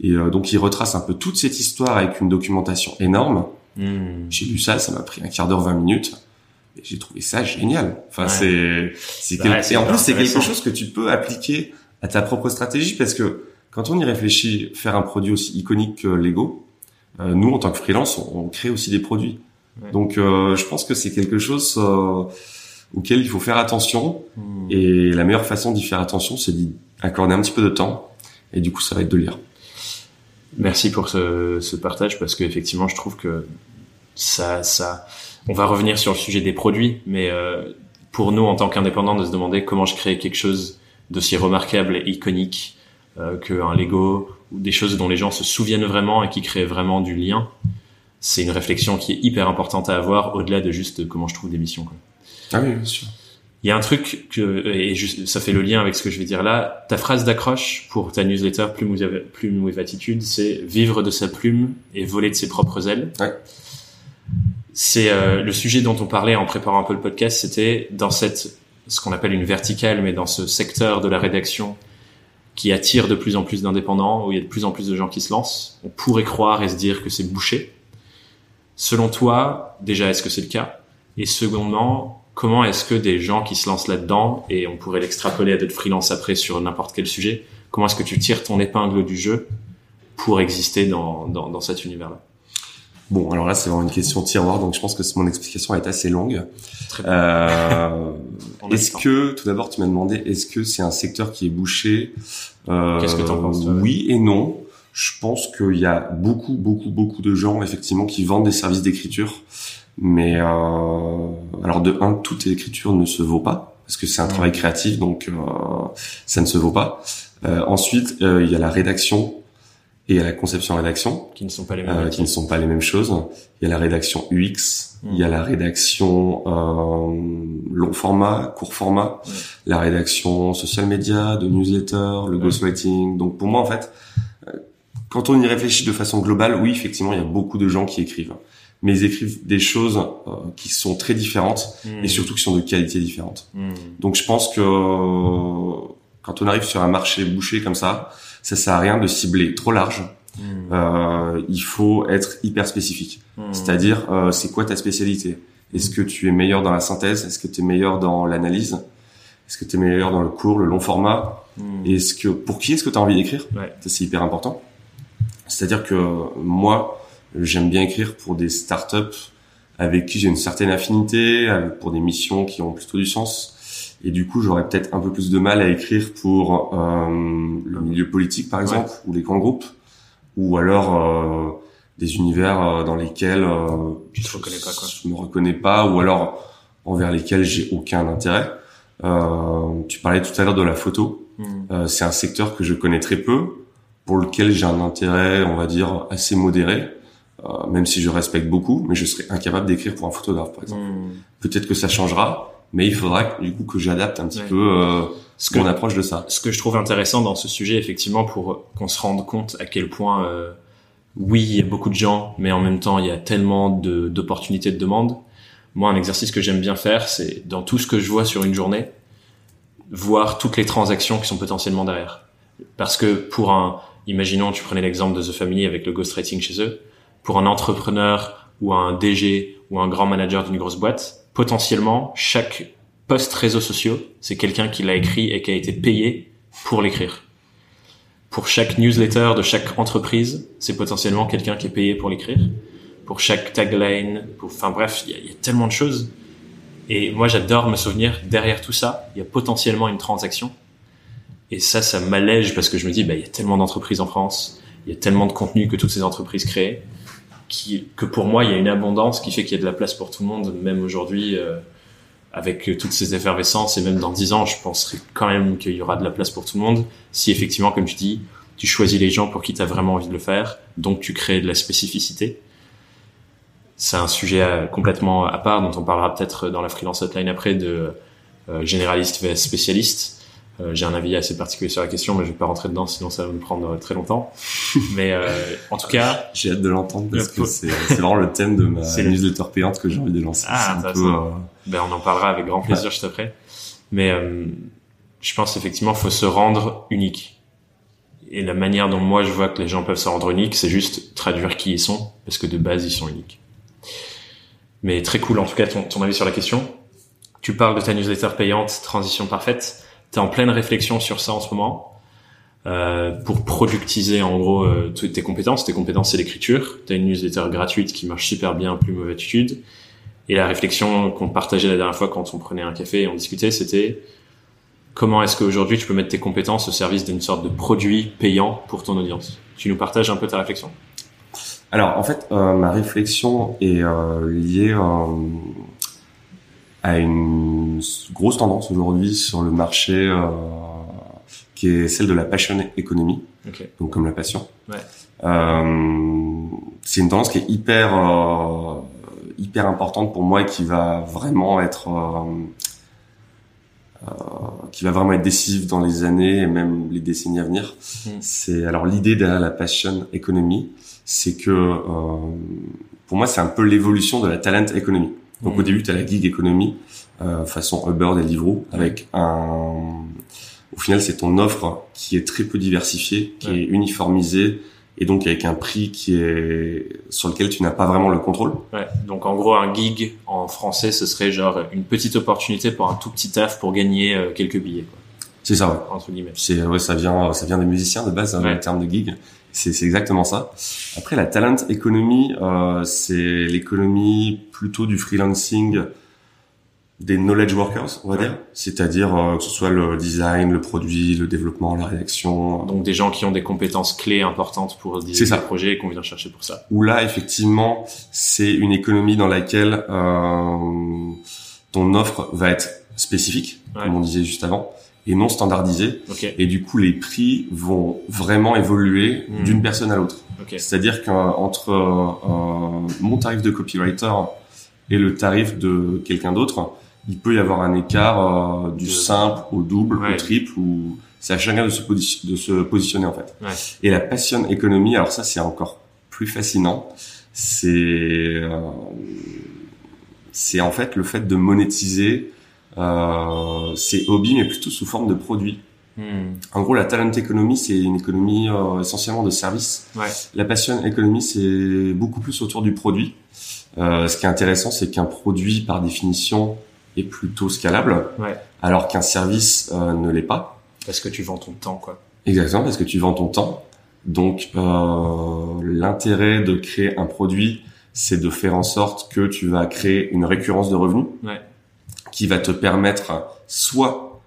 Et euh, donc, il retrace un peu toute cette histoire avec une documentation énorme. Mmh. J'ai lu ça, ça m'a pris un quart d'heure, 20 minutes j'ai trouvé ça génial. Enfin, Ouais. c'est, ouais, et en plus, c'est quelque chose que tu peux appliquer à ta propre stratégie parce que quand on y réfléchit, faire un produit aussi iconique que Lego, euh, nous, en tant que freelance, on, on crée aussi des produits. Ouais. Donc, euh, je pense que c'est quelque chose euh, auquel il faut faire attention. Mmh. Et la meilleure façon d'y faire attention, c'est d'y accorder un petit peu de temps. Et du coup, ça va être de lire. Merci pour ce, ce partage parce que effectivement, je trouve que ça, ça, on va revenir sur le sujet des produits, mais euh, pour nous en tant qu'indépendants, de se demander comment je crée quelque chose d'aussi remarquable et iconique euh, qu'un Lego ou des choses dont les gens se souviennent vraiment et qui créent vraiment du lien, c'est une réflexion qui est hyper importante à avoir au-delà de juste comment je trouve des missions. Quoi. Ah oui, bien sûr. Il y a un truc que et juste, ça fait le lien avec ce que je vais dire là. Ta phrase d'accroche pour ta newsletter Plume with, Plume with Attitude, c'est vivre de sa plume et voler de ses propres ailes. Ouais. C'est euh, le sujet dont on parlait en préparant un peu le podcast. C'était dans cette ce qu'on appelle une verticale, mais dans ce secteur de la rédaction qui attire de plus en plus d'indépendants, où il y a de plus en plus de gens qui se lancent. On pourrait croire et se dire que c'est bouché. Selon toi, déjà, est-ce que c'est le cas? Et secondement, comment est-ce que des gens qui se lancent là-dedans, et on pourrait l'extrapoler à d'autres freelance après sur n'importe quel sujet, comment est-ce que tu tires ton épingle du jeu pour exister dans, dans, dans cet univers-là? Bon, alors là, c'est vraiment une question tiroir, donc je pense que mon explication est assez longue. Euh, est-ce que, tout d'abord, tu m'as demandé, est-ce que c'est un secteur qui est bouché? Euh, Qu'est-ce que t'en penses, toi? Oui et non. Je pense qu'il y a beaucoup, beaucoup, beaucoup de gens, effectivement, qui vendent des services d'écriture. Mais euh, alors de un, toute écriture ne se vaut pas parce que c'est un Ouais. travail créatif, donc euh, ça ne se vaut pas. Euh, ensuite, euh, il y a la rédaction et a la conception-rédaction Qui ne sont pas les mêmes. euh, qui ne sont pas les mêmes choses. Il y a la rédaction UX, Mm. il y a la rédaction euh, long format, court format, Ouais. la rédaction social media, de newsletter, le Ouais. ghostwriting. Donc pour moi en fait, euh, quand on y réfléchit de façon globale, oui, effectivement, il y a beaucoup de gens qui écrivent, mais ils écrivent des choses euh, qui sont très différentes et surtout qui sont de qualité différente. Donc, je pense que quand on arrive sur un marché bouché comme ça, ça sert à rien de cibler trop large. Euh, il faut être hyper spécifique. C'est-à-dire, euh, c'est quoi ta spécialité? Est-ce que tu es meilleur dans la synthèse? Est-ce que tu es meilleur dans l'analyse? Est-ce que tu es meilleur dans le court, le long format? Est-ce que pour qui est-ce que tu as envie d'écrire? Ça c'est hyper important. C'est-à-dire que moi, j'aime bien écrire pour des startups avec qui j'ai une certaine affinité, pour des missions qui ont plutôt du sens. Et du coup, j'aurais peut-être un peu plus de mal à écrire pour euh, le milieu politique, par exemple, ou les grands groupes, ou alors euh, des univers euh, dans lesquels euh, tu te reconnais pas, quoi. je me reconnais pas, ou alors envers lesquels j'ai aucun intérêt. Euh, tu parlais tout à l'heure de la photo. Hmm. c'est un secteur que je connais très peu, pour lequel j'ai un intérêt, on va dire, assez modéré, euh, même si je respecte beaucoup, mais je serais incapable d'écrire pour un photographe, par exemple. Hmm. Peut-être que ça changera, mais il faudra que, du coup que j'adapte un petit Ouais. peu euh, Ce que, mon approche de ça. ce que je trouve intéressant dans ce sujet, effectivement, pour qu'on se rende compte à quel point, euh, oui, il y a beaucoup de gens, mais en même temps, il y a tellement de- d'opportunités de demande. Moi, un exercice que j'aime bien faire, c'est dans tout ce que je vois sur une journée, voir toutes les transactions qui sont potentiellement derrière. Parce que pour un, imaginons, tu prenais l'exemple de The Family avec le ghostwriting chez eux, pour un entrepreneur ou un DG ou un grand manager d'une grosse boîte, potentiellement, chaque post réseaux sociaux, c'est quelqu'un qui l'a écrit et qui a été payé pour l'écrire. Pour chaque newsletter de chaque entreprise, c'est potentiellement quelqu'un qui est payé pour l'écrire. Pour chaque tagline, pour, enfin bref, il y, a- tellement de choses. Et moi, j'adore me souvenir, derrière tout ça, il y a potentiellement une transaction. Et ça, ça m'allège parce que je me dis, bah, il y a tellement d'entreprises en France, il y a tellement de contenu que toutes ces entreprises créent, qui, que pour moi, il y a une abondance qui fait qu'il y a de la place pour tout le monde, même aujourd'hui, euh, avec toutes ces effervescences, et même dans dix ans, je penserai quand même qu'il y aura de la place pour tout le monde, si effectivement, comme tu dis, tu choisis les gens pour qui tu as vraiment envie de le faire, donc tu crées de la spécificité. C'est un sujet euh, complètement à part, dont on parlera peut-être dans la freelance hotline après, de euh, généraliste vs spécialiste. Euh, J'ai un avis assez particulier sur la question, mais je vais pas rentrer dedans, sinon ça va me prendre euh, très longtemps. mais euh, en tout cas, J'ai hâte de l'entendre parce que c'est vraiment le thème de ma newsletter payante que j'ai envie de lancer. Ah, un peu, euh, Ben, on en parlera avec grand plaisir juste après. Mais euh, je pense effectivement faut se rendre unique. Et la manière dont moi je vois que les gens peuvent se rendre uniques, c'est juste traduire qui ils sont, parce que de base ils sont uniques. Mais très cool en tout cas ton, ton avis sur la question. Tu parles de ta newsletter payante, transition parfaite. T'es en pleine réflexion sur ça en ce moment. Euh, pour productiser en gros euh, toutes tes compétences. Tes compétences c'est l'écriture. T'as une newsletter gratuite qui marche super bien, plus mauvaise attitude. Et la réflexion qu'on partageait la dernière fois quand on prenait un café et on discutait, c'était comment est-ce qu'aujourd'hui tu peux mettre tes compétences au service d'une sorte de produit payant pour ton audience? Tu nous partages un peu ta réflexion? Alors, en fait, euh, ma réflexion est euh, liée euh, à une grosse tendance aujourd'hui sur le marché euh, qui est celle de la passion economy, Ok. donc comme la passion. Ouais. Euh, c'est une tendance qui est hyper euh, hyper importante pour moi et qui va vraiment être euh, euh, qui va vraiment être décisive dans les années et même les décennies à venir. Mm. C'est alors l'idée derrière la passion economy, c'est que euh, pour moi c'est un peu l'évolution de la talent economy. Donc Mm. au début tu as la gig economy euh, façon Uber, Deliveroo avec un au final c'est ton offre qui est très peu diversifiée, qui Ouais. est uniformisée et donc avec un prix qui est sur lequel tu n'as pas vraiment le contrôle. Ouais. Donc en gros un gig en français ce serait genre une petite opportunité pour un tout petit taf pour gagner euh, quelques billets quoi, C'est ça ouais. entre guillemets. C'est ouais, ça vient ça vient des musiciens de base hein, Ouais. le terme de gig. C'est exactement ça. Après la talent economy, euh, c'est l'économie plutôt du freelancing des knowledge workers, on va Ouais. dire. C'est-à-dire euh, que ce soit le design, le produit, le développement, la rédaction. Donc des gens qui ont des compétences clés importantes pour des, ça. projets et qu'on vient chercher pour ça. Où là effectivement c'est une économie dans laquelle euh, ton offre va être spécifique, Ouais. comme on disait juste avant, et non standardisée. Ok. Et du coup, les prix vont vraiment évoluer Hmm. d'une personne à l'autre. Ok. C'est-à-dire qu'entre euh, mon tarif de copywriter et le tarif de quelqu'un d'autre, il peut y avoir un écart du simple au double, au triple, ou c'est à chacun de se, de se positionner en fait. Ouais. Et la passion économie, alors ça c'est encore plus fascinant, c'est c'est en fait le fait de monétiser euh, ses hobbies, mais plutôt sous forme de produits. Hmm. En gros, la talent economy, c'est une économie euh, essentiellement de services. Ouais. La passion economy, c'est beaucoup plus autour du produit. Euh, ce qui est intéressant, c'est qu'un produit, par définition, est plutôt scalable, Ouais. alors qu'un service euh, ne l'est pas. Parce que tu vends ton temps, quoi. Exactement, parce que tu vends ton temps. Donc, euh, l'intérêt de créer un produit, c'est de faire en sorte que tu vas créer une récurrence de revenus Ouais. Qui va te permettre soit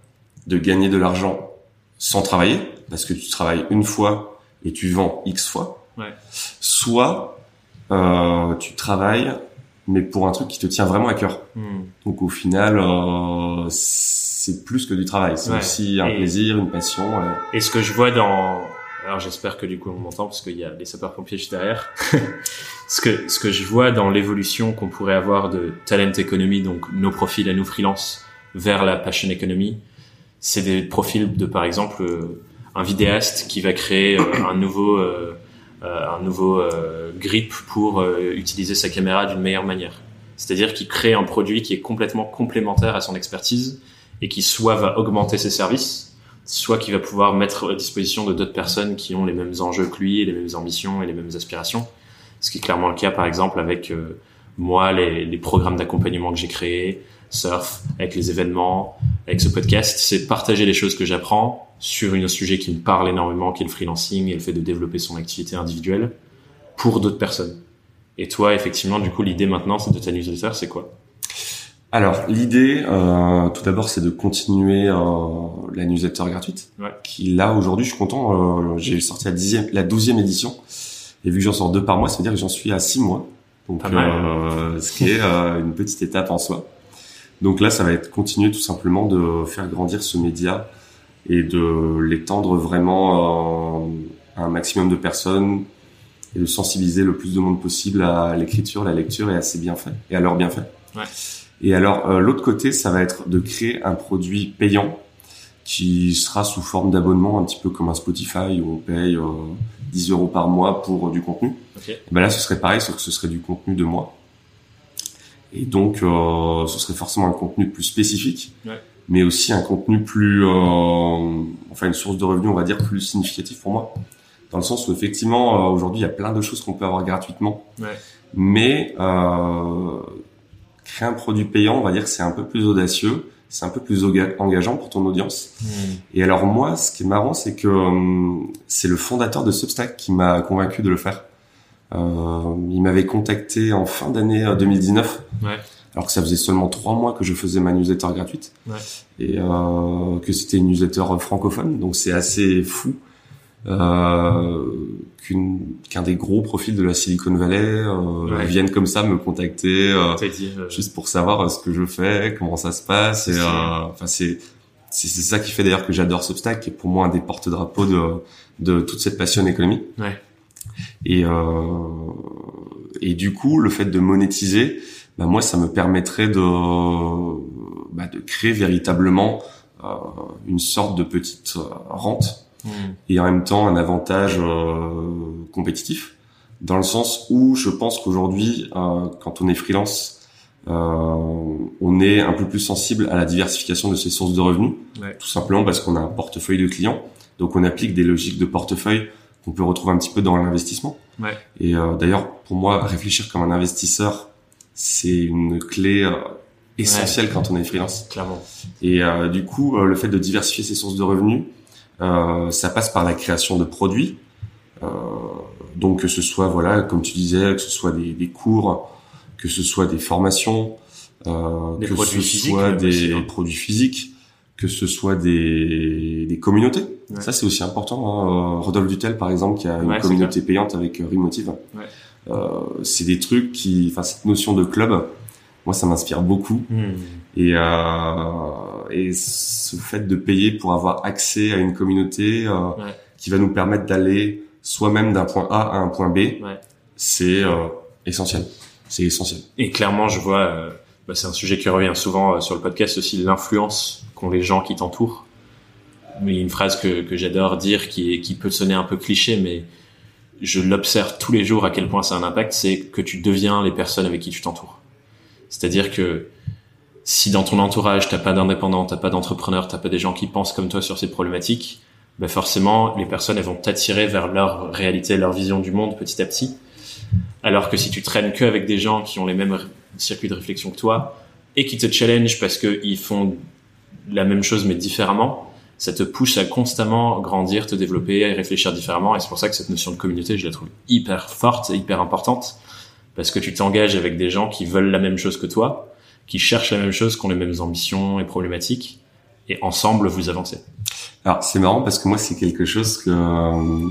de gagner de l'argent sans travailler, parce que tu travailles une fois et tu vends X fois, Ouais. soit euh, tu travailles mais pour un truc qui te tient vraiment à cœur. Hmm. Donc au final, euh, c'est plus que du travail, c'est Ouais. aussi un Et- plaisir, une passion. euh. Et ce que je vois dans, alors j'espère que du coup on m'entend parce qu'il y a les sapeurs-pompiers juste derrière. ce que ce que je vois dans l'évolution qu'on pourrait avoir de talent economy, donc nos profils à nous freelance, vers la passion economy, c'est des profils de par exemple euh, un vidéaste qui va créer euh, un nouveau euh, euh, un nouveau grip pour utiliser sa caméra d'une meilleure manière. C'est-à-dire qu'il crée un produit qui est complètement complémentaire à son expertise et qui soit va augmenter ses services, soit qui va pouvoir mettre à disposition de d'autres personnes qui ont les mêmes enjeux que lui, les mêmes ambitions et les mêmes aspirations. Ce qui est clairement le cas, par exemple, avec euh, moi, les, les programmes d'accompagnement que j'ai créés, Surf, avec les événements, avec ce podcast, c'est partager les choses que j'apprends sur un sujet qui me parle énormément, qui est le freelancing et le fait de développer son activité individuelle pour d'autres personnes. Et toi, effectivement, du coup, l'idée maintenant, c'est de ta newsletter, c'est quoi? Alors l'idée, euh, tout d'abord, c'est de continuer euh, la newsletter gratuite. Ouais. Qui là aujourd'hui, je suis content. euh, j'ai sorti la dixième, la douzième édition, et vu que j'en sors deux par mois, ça veut dire que j'en suis à six mois. Donc, euh, ce qui est euh, une petite étape en soi. Donc là, ça va être continuer tout simplement de faire grandir ce média et de l'étendre vraiment euh, à un maximum de personnes et de sensibiliser le plus de monde possible à l'écriture, la lecture et à ses bienfaits et à leurs bienfaits. Ouais. Et alors euh, l'autre côté, ça va être de créer un produit payant qui sera sous forme d'abonnement, un petit peu comme un Spotify où on paye euh, 10 euros par mois pour euh, du contenu. Ok. Et ben là, ce serait pareil, sauf que ce serait du contenu de moi. Et donc, euh, ce serait forcément un contenu plus spécifique, Ouais. mais aussi un contenu plus, euh, enfin une source de revenus, on va dire, plus significative pour moi. Dans le sens où effectivement, euh, aujourd'hui, il y a plein de choses qu'on peut avoir gratuitement, Ouais. mais euh, créer un produit payant, on va dire que c'est un peu plus audacieux, c'est un peu plus engageant pour ton audience. Et alors moi, ce qui est marrant, c'est que hum, c'est le fondateur de Substack qui m'a convaincu de le faire. Euh, il m'avait contacté en fin d'année euh, 2019, Ouais. alors que ça faisait seulement trois mois que je faisais ma newsletter gratuite Ouais. et euh, que c'était une newsletter francophone. Donc c'est assez fou euh, qu'un des gros profils de la Silicon Valley euh, Ouais. vienne comme ça me contacter. euh, dit, juste pour savoir ce que je fais, comment ça se passe. Et, euh, enfin, c'est ça qui fait d'ailleurs que j'adore Substack, qui est pour moi un des porte-drapeaux de de toute cette passion économie. Ouais. Et euh, et du coup, le fait de monétiser, bah moi, ça me permettrait de bah, de créer véritablement euh, une sorte de petite rente et en même temps un avantage euh, compétitif dans le sens où je pense qu'aujourd'hui euh, quand on est freelance euh, on est un peu plus sensible à la diversification de ses sources de revenus Ouais. tout simplement parce qu'on a un portefeuille de clients donc on applique des logiques de portefeuille qu'on peut retrouver un petit peu dans l'investissement Ouais. et euh, d'ailleurs pour moi réfléchir comme un investisseur c'est une clé euh, essentielle quand on est freelance Clairement. et euh, du coup, euh, le fait de diversifier ses sources de revenus, ça passe par la création de produits. Euh, donc que ce soit, voilà, comme tu disais, que ce soit des, des cours, que ce soit des formations, euh, Des que produits ce soit des aussi, hein. produits physiques, que ce soit des, des communautés. Ouais. Ça, c'est aussi important. Hein. Euh, Rodolphe Dutel, par exemple, qui a une Ouais, communauté payante avec euh, Remotive. Ouais. Euh, c'est des trucs qui, enfin, cette notion de club, moi, ça m'inspire beaucoup. Hmm. Et, euh, et ce fait de payer pour avoir accès à une communauté euh, Ouais. qui va nous permettre d'aller soi-même d'un point A à un point B, Ouais. c'est euh, essentiel. C'est essentiel. Et clairement, je vois, euh, bah, c'est un sujet qui revient souvent sur le podcast aussi, l'influence qu'ont les gens qui t'entourent. Mais une phrase que, que j'adore dire qui, est, qui peut sonner un peu cliché, mais je l'observe tous les jours à quel point ça a un impact, c'est que tu deviens les personnes avec qui tu t'entoures. C'est-à-dire que si dans ton entourage t'as pas d'indépendants, t'as pas d'entrepreneurs, t'as pas des gens qui pensent comme toi sur ces problématiques, ben forcément les personnes elles vont t'attirer vers leur réalité, leur vision du monde petit à petit. Alors que si tu traînes que avec des gens qui ont les mêmes circuits de réflexion que toi et qui te challenge parce qu'ils font la même chose mais différemment, ça te pousse à constamment grandir, te développer, à réfléchir différemment. Et c'est pour ça que cette notion de communauté, je la trouve hyper forte et hyper importante parce que tu t'engages avec des gens qui veulent la même chose que toi, qui cherchent la même chose, qui ont les mêmes ambitions et problématiques, et ensemble vous avancez. Alors c'est marrant parce que moi c'est quelque chose que euh,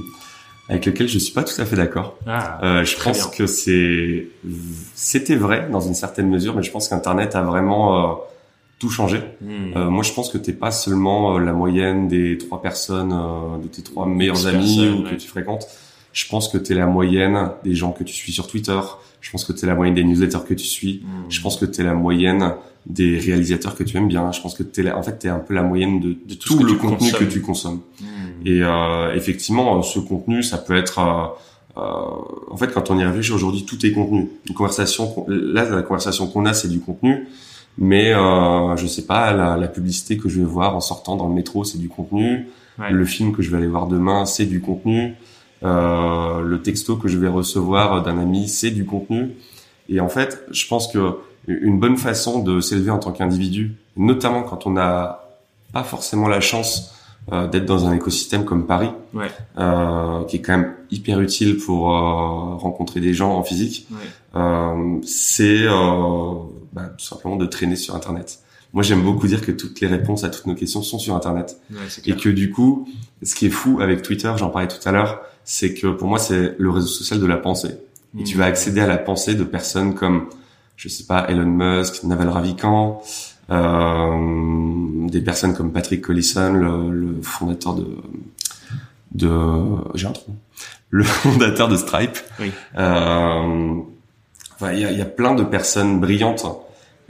avec lequel je suis pas tout à fait d'accord. Ah, euh, je pense que c'est c'était vrai dans une certaine mesure, mais je pense qu'Internet a vraiment euh, tout changé. Hmm. Euh, moi, je pense que t'es pas seulement la moyenne des trois personnes de tes trois meilleurs amis ou que tu fréquentes. Je pense que tu es la moyenne des gens que tu suis sur Twitter. Je pense que tu es la moyenne des newsletters que tu suis. Hmm. Je pense que tu es la moyenne des réalisateurs que tu aimes bien. Je pense que tu es en fait, tu es un peu la moyenne de, de tout, le contenu que tu consommes. Hmm. Et euh, effectivement, ce contenu, ça peut être... Euh, euh, en fait, quand on y réfléchit aujourd'hui, tout est contenu. Une conversation, là, la conversation qu'on a, c'est du contenu. Mais euh, je sais pas, la, la, publicité que je vais voir en sortant dans le métro, c'est du contenu. Le film que je vais aller voir demain, c'est du contenu. Euh, le texto que je vais recevoir d'un ami, c'est du contenu. Et en fait, je pense que une bonne façon de s'élever en tant qu'individu, notamment quand on n'a pas forcément la chance euh, d'être dans un écosystème comme Paris, ouais. euh, qui est quand même hyper utile pour euh, rencontrer des gens en physique, ouais. Euh, c'est bah, tout simplement de traîner sur Internet. Moi, j'aime beaucoup dire que toutes les réponses à toutes nos questions sont sur Internet. et que du coup, ce qui est fou avec Twitter, j'en parlais tout à l'heure, c'est que pour moi, c'est le réseau social de la pensée. Et tu vas mmh. accéder à la pensée de personnes comme, je sais pas, Elon Musk, Naval Ravikant, euh, des personnes comme Patrick Collison, le, le fondateur de, de, j'ai un trou, le fondateur de Stripe. Oui. Euh, il y, a, y, a, plein de personnes brillantes.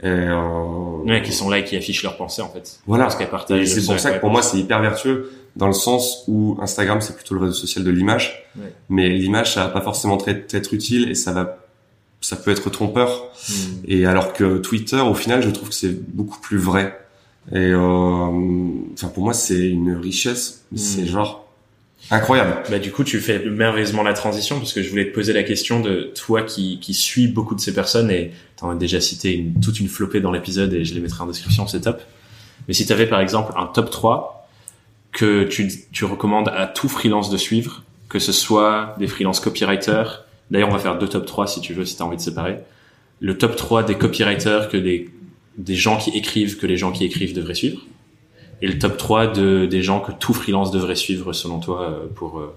Euh, ouais, qui sont là et qui affichent leurs pensées en fait. Voilà. C'est pour ça que pour moi c'est hyper vertueux dans le sens où Instagram c'est plutôt le réseau social de l'image, ouais. mais l'image ça va pas forcément être utile et ça va ça peut être trompeur. Hmm. Et alors que Twitter, au final, je trouve que c'est beaucoup plus vrai. Et euh, enfin pour moi, c'est une richesse. Hmm. C'est genre incroyable. Bah du coup, tu fais merveilleusement la transition parce que je voulais te poser la question de toi qui qui suis beaucoup de ces personnes et t'en as déjà cité une, toute une flopée dans l'épisode et je les mettrai en description, c'est top. Mais si tu avais par exemple un top 3 que tu, tu recommandes à tout freelance de suivre, que ce soit des freelance copywriters, D'ailleurs, on va faire deux top 3 si tu veux, si tu as envie de séparer. Le top 3 des copywriters que des, des gens qui écrivent, que les gens qui écrivent devraient suivre. Et le top 3 de, des gens que tout freelance devrait suivre selon toi euh, pour, euh,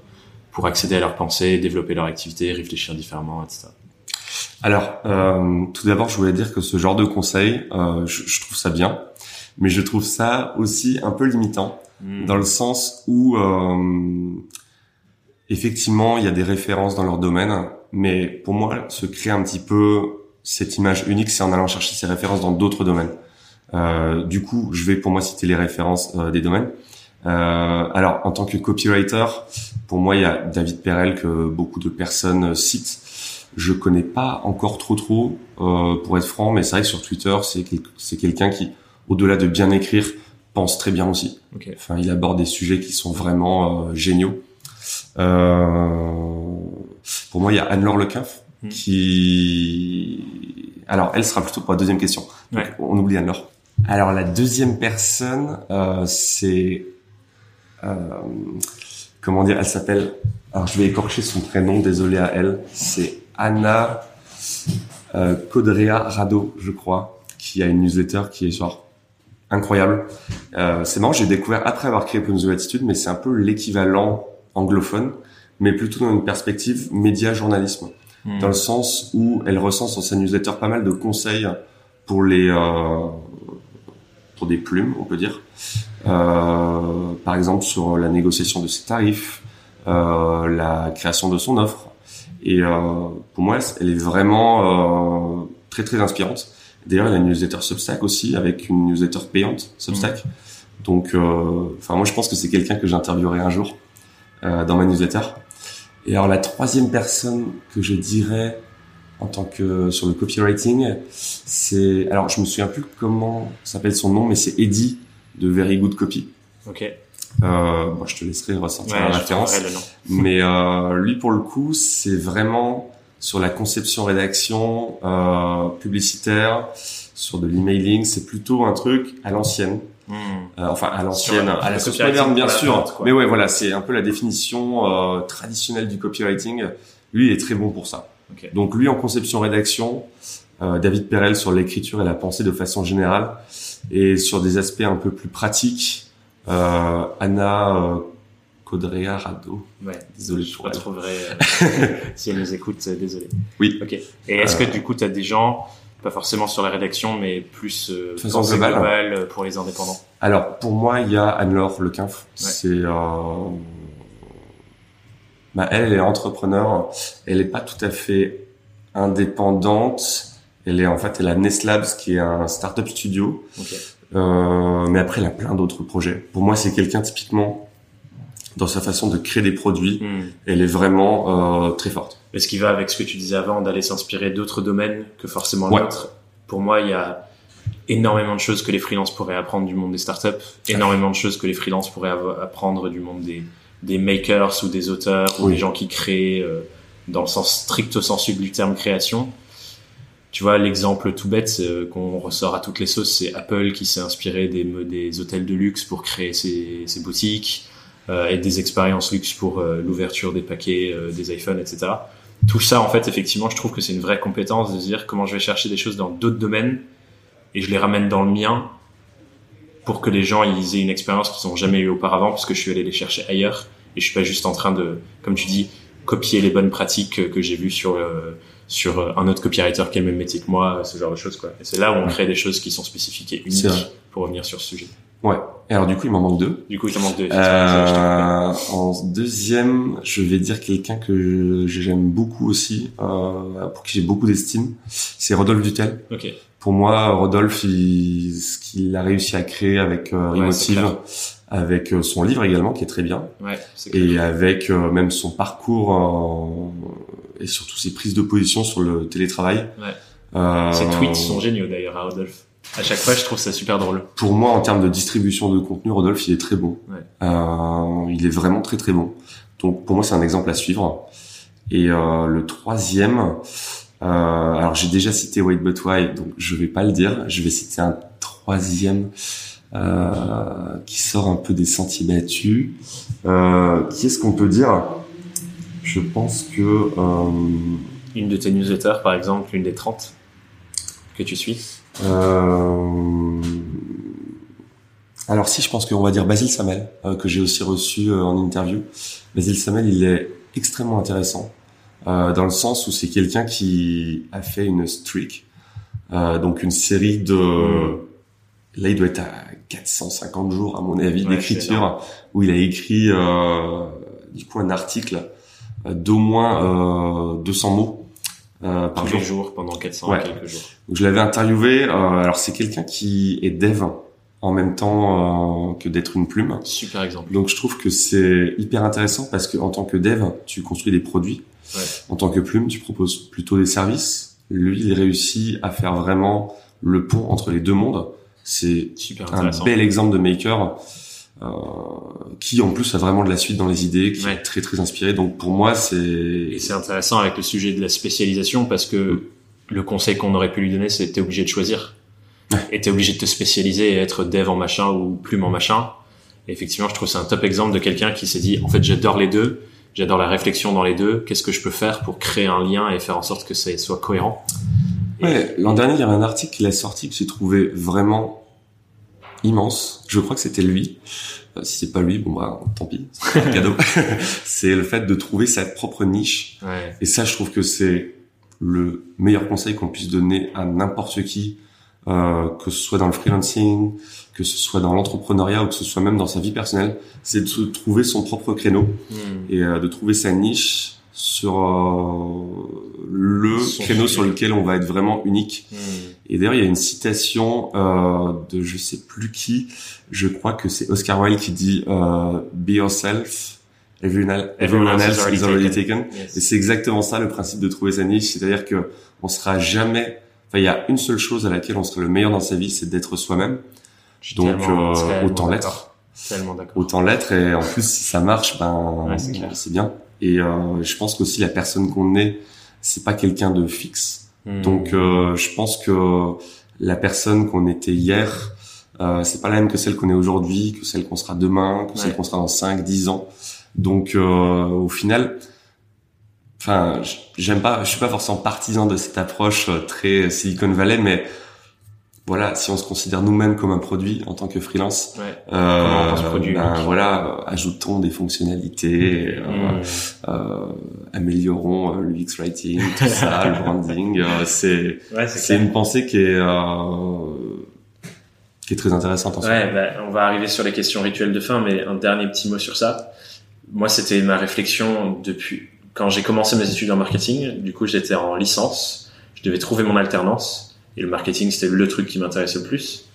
pour accéder à leurs pensées, développer leur activité, réfléchir différemment, etc. Alors, euh, tout d'abord, je voulais dire que ce genre de conseil, euh, je, je, trouve ça bien, mais je trouve ça aussi un peu limitant, hmm. dans le sens où, euh, effectivement, il y a des références dans leur domaine, mais pour moi, se créer un petit peu cette image unique, c'est en allant chercher ces références dans d'autres domaines. Euh, du coup, je vais pour moi citer les références euh, des domaines. Euh, alors, en tant que copywriter, pour moi, il y a David Perel que beaucoup de personnes citent. Je connais pas encore trop trop, euh, pour être franc, mais c'est vrai que sur Twitter, c'est c'est quelqu'un qui, au-delà de bien écrire, pense très bien aussi. Okay. Enfin, il aborde des sujets qui sont vraiment euh, géniaux. Euh, pour moi, il y a Anne-Laure Lequinf hmm. qui... Alors, elle sera plutôt pour la deuxième question. on oublie Anne-Laure. Alors, la deuxième personne, euh, c'est... Euh, comment dire Elle s'appelle... Alors, je vais écorcher son prénom, désolé à elle. C'est Anna euh, Codrea Rado, je crois, qui a une newsletter qui est genre incroyable. Euh, c'est marrant, j'ai découvert après avoir créé Punzo Attitude, mais c'est un peu l'équivalent anglophone, mais plutôt dans une perspective média-journalisme, hmm. dans le sens où elle recense dans sa newsletter pas mal de conseils pour les euh, pour des plumes, on peut dire. Euh, par exemple sur la négociation de ses tarifs, euh, la création de son offre. Et euh, pour moi, elle est vraiment euh, très très inspirante. D'ailleurs, il a une newsletter Substack aussi, avec une newsletter payante Substack. Donc, euh, enfin, moi, je pense que c'est quelqu'un que j'interviewerai un jour euh, dans ma newsletter. Et alors, la troisième personne que je dirais en tant que sur le copywriting, c'est alors je me souviens plus comment s'appelle son nom, mais c'est Eddie de Very Good Copy. Ok. Euh, bon, je te laisserai ressortir la référence. Mais euh, lui, pour le coup, c'est vraiment sur la conception rédaction euh, publicitaire, sur de l'emailing. C'est plutôt un truc à l'ancienne. Hmm. Euh, enfin, à l'ancienne, à la sauce moderne, bien sûr. mais ouais, voilà, c'est un peu la définition euh, traditionnelle du copywriting. Lui, il est très bon pour ça. Donc lui, en conception rédaction, euh, David Perel sur l'écriture et la pensée de façon générale, et sur des aspects un peu plus pratiques, euh, Anna euh, Codrea Rado. Ouais. Désolé je la trouverai euh, si elle nous écoute. Euh, désolé. Oui. Ok. Et est-ce que du coup, tu as des gens, pas forcément sur la rédaction, mais plus euh, façon globale, globale pour les indépendants? Alors pour moi, il y a Anne-Laure Lequinf. Ouais. C'est bah, elle, elle est entrepreneur. Elle est pas tout à fait indépendante. Elle est en fait, elle a Nestlabs qui est un startup studio. Okay. Euh, mais après, elle a plein d'autres projets. Pour moi, c'est quelqu'un typiquement dans sa façon de créer des produits. Hmm. Elle est vraiment euh, très forte. Mais ce qui va avec ce que tu disais avant, d'aller s'inspirer d'autres domaines que forcément l'autre. Pour moi, il y a énormément de choses que les freelances pourraient apprendre du monde des startups, énormément de choses que les freelances pourraient apprendre du monde des, des makers ou des auteurs ou des gens qui créent euh, dans le sens strict sensu du terme création. Tu vois, l'exemple tout bête euh, qu'on ressort à toutes les sauces, c'est Apple qui s'est inspiré des, des hôtels de luxe pour créer ses, ses boutiques euh, et des expériences luxe pour euh, l'ouverture des paquets, des iPhones, etc. Tout ça, en fait, effectivement, je trouve que c'est une vraie compétence de dire comment je vais chercher des choses dans d'autres domaines et je les ramène dans le mien pour que les gens ils aient une expérience qu'ils n'ont jamais eu auparavant parce que je suis allé les chercher ailleurs et je suis pas juste en train de, comme tu dis, copier les bonnes pratiques que j'ai vues sur euh, sur un autre copywriter qui a le même métier que moi, ce genre de choses quoi. Et c'est là où on crée des choses qui sont spécifiques et uniques pour revenir sur ce sujet. Ouais. Et alors du coup, il m'en manque deux. Du coup, il t'en manque deux. Euh, en deuxième, je vais dire quelqu'un que j'aime beaucoup aussi, euh, pour qui j'ai beaucoup d'estime, c'est Rodolphe Dutel. Ok. Pour moi, Rodolphe, il, ce qu'il a réussi à créer avec euh, Emotive, avec euh, son livre également, qui est très bien, ouais, et avec euh, même son parcours et surtout ses prises de position sur le télétravail. Ouais. Euh, Ses tweets sont géniaux d'ailleurs à Rodolphe. À chaque fois, je trouve ça super drôle. Pour moi, en termes de distribution de contenu, Rodolphe, il est très bon. Ouais. Euh, il est vraiment très très bon. Donc pour moi, c'est un exemple à suivre. Et euh, le troisième, euh, alors j'ai déjà cité Wait But Why, donc je vais pas le dire. Je vais citer un troisième euh, qui sort un peu des sentiers battus. Euh, qui est-ce qu'on peut dire? Je pense que euh, une de tes newsletters, par exemple, une des 30 que tu suis? Euh... Alors si, je pense qu'on va dire Basile Samel, euh, que j'ai aussi reçu euh, en interview. Basile Samel, il est extrêmement intéressant euh, dans le sens où c'est quelqu'un qui a fait une streak, euh, donc une série de... Là, il doit être à 450 jours, à mon avis, ouais, d'écriture, où il a écrit euh, du coup un article d'au moins 200 mots euh, par Tous jour. les jours pendant 400 ouais. quelques jours. Donc, je l'avais interviewé. Euh, alors c'est quelqu'un qui est dev en même temps euh, que d'être une plume. Super exemple. Donc je trouve que c'est hyper intéressant parce que en tant que dev, tu construis des produits. Ouais. En tant que plume, tu proposes plutôt des services. Lui, il réussit à faire vraiment le pont entre les deux mondes. C'est un bel exemple de maker euh, qui en plus a vraiment de la suite dans les idées, qui ouais. est très très inspiré. Donc pour moi, c'est et c'est intéressant avec le sujet de la spécialisation parce que mmh. le conseil qu'on aurait pu lui donner, c'est t'es obligé de choisir. Et t'es obligé de te spécialiser et être dev en machin ou plume en machin. Et effectivement, je trouve c'est un top exemple de quelqu'un qui s'est dit en fait j'adore les deux, j'adore la réflexion dans les deux. Qu'est-ce que je peux faire pour créer un lien et faire en sorte que ça soit cohérent. Ouais, l'an dernier, il y avait un article qu'il a sorti que j'ai trouvé vraiment immense. Je crois que c'était lui. Euh, si c'est pas lui, bon bah tant pis, c'est un cadeau. c'est le fait de trouver sa propre niche. Ouais. Et ça, je trouve que c'est le meilleur conseil qu'on puisse donner à n'importe qui, euh, que ce soit dans le freelancing, que ce soit dans l'entrepreneuriat ou que ce soit même dans sa vie personnelle, c'est de trouver son propre créneau mm. et euh, de trouver sa niche sur le créneau sur lequel on va être vraiment unique. Hmm. Et d'ailleurs, il y a une citation euh, de je sais plus qui, je crois que c'est Oscar Wilde qui dit euh, "Be yourself, everyone, everyone else is already taken." Et c'est exactement ça le principe de trouver sa niche, c'est-à-dire que on sera jamais. Enfin, il y a une seule chose à laquelle on sera le meilleur dans sa vie, c'est d'être soi-même. Donc euh, autant l'être. Autant l'être et en plus si ça marche, ben c'est bien. Et euh, je pense qu'aussi la personne qu'on est, c'est pas quelqu'un de fixe. Hmm. Donc euh, je pense que la personne qu'on était hier, euh, c'est pas la même que celle qu'on est aujourd'hui, que celle qu'on sera demain, que celle qu'on sera dans 5, 10 ans. Donc euh, au final, enfin, j'aime pas, je suis pas forcément partisan de cette approche très Silicon Valley, mais voilà, si on se considère nous-mêmes comme un produit en tant que freelance, ouais. euh, produit, ben, voilà, ajoutons des fonctionnalités, euh, mmh. euh, améliorons euh, l'UX writing, tout ça, le branding. Euh, c'est ouais, c'est une pensée qui est qui est très intéressante. En ouais, ben, on va arriver sur les questions rituelles de fin, mais un dernier petit mot sur ça. Moi, c'était ma réflexion depuis quand j'ai commencé mes études en marketing. Du coup, j'étais en licence. Je devais trouver mon alternance et le marketing, c'était le truc qui m'intéressait le plus.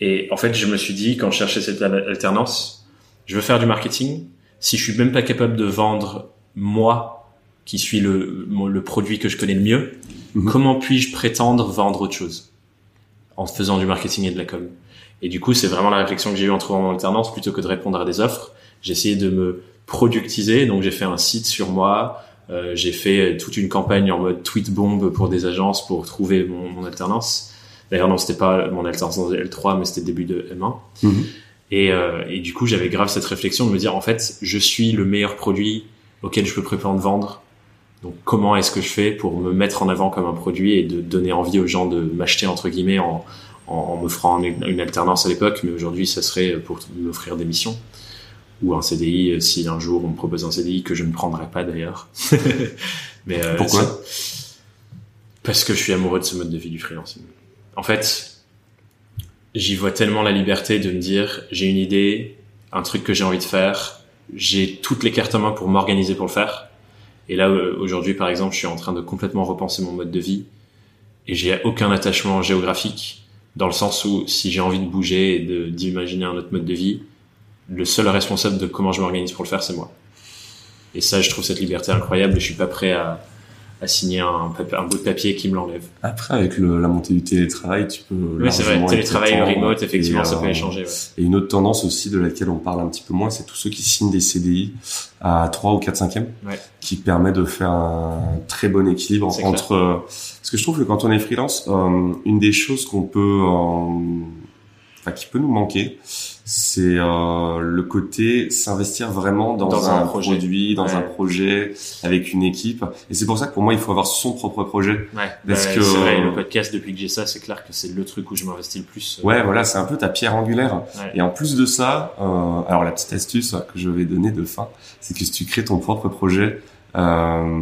Et en fait, je me suis dit, quand je cherchais cette alternance, je veux faire du marketing. Si je suis même pas capable de vendre moi, qui suis le, le produit que je connais le mieux, mhm. comment puis-je prétendre vendre autre chose en faisant du marketing et de la com? Et du coup, c'est vraiment la réflexion que j'ai eue en trouvant mon alternance, plutôt que de répondre à des offres. J'ai essayé de me productiser, donc j'ai fait un site sur moi, euh, j'ai fait toute une campagne en mode tweet bomb pour des agences pour trouver mon, mon alternance. D'ailleurs, non, c'était pas mon alternance dans L3, mais c'était début de M1. Mhm. Et, euh, et, du coup, j'avais grave cette réflexion de me dire, en fait, je suis le meilleur produit auquel je peux préparer de vendre. Donc, comment est-ce que je fais pour me mettre en avant comme un produit et de donner envie aux gens de m'acheter entre guillemets en, en, m'offrant une, une, alternance à l'époque, mais aujourd'hui, ça serait pour m'offrir des missions ou un CDI euh, si un jour on me propose un CDI que je ne prendrai pas d'ailleurs. Mais euh, pourquoi? Parce que je suis amoureux de ce mode de vie du freelancing. En fait, j'y vois tellement la liberté de me dire j'ai une idée, un truc que j'ai envie de faire, j'ai toutes les cartes en main pour m'organiser pour le faire. Et là euh, aujourd'hui par exemple, je suis en train de complètement repenser mon mode de vie et j'ai aucun attachement géographique dans le sens où si j'ai envie de bouger et d'imaginer un autre mode de vie, le seul responsable de comment je m'organise pour le faire, c'est moi. Et ça, je trouve cette liberté incroyable et je suis pas prêt à, à signer un, un, bout de papier qui me l'enlève. Après, avec le, la montée du télétravail, tu peux. Oui, c'est vrai. Télétravail et remote, effectivement, ça peut euh, échanger. Ouais. Et une autre tendance aussi de laquelle on parle un petit peu moins, c'est tous ceux qui signent des CDI à 3 ou 4 5 e qui permet de faire un très bon équilibre entre. Euh, parce que je trouve que quand on est freelance, euh, une des choses qu'on peut, enfin, qui peut nous manquer, c'est euh, le côté s'investir vraiment dans, un, projet. produit, dans un projet avec une équipe. Et c'est pour ça que pour moi, il faut avoir son propre projet. Ouais. Parce que c'est vrai, le podcast depuis que j'ai ça, c'est clair que c'est le truc où je m'investis le plus. Euh. Ouais, voilà, c'est un peu ta pierre angulaire. Et en plus de ça, euh, alors la petite astuce que je vais donner de fin, c'est que si tu crées ton propre projet, euh,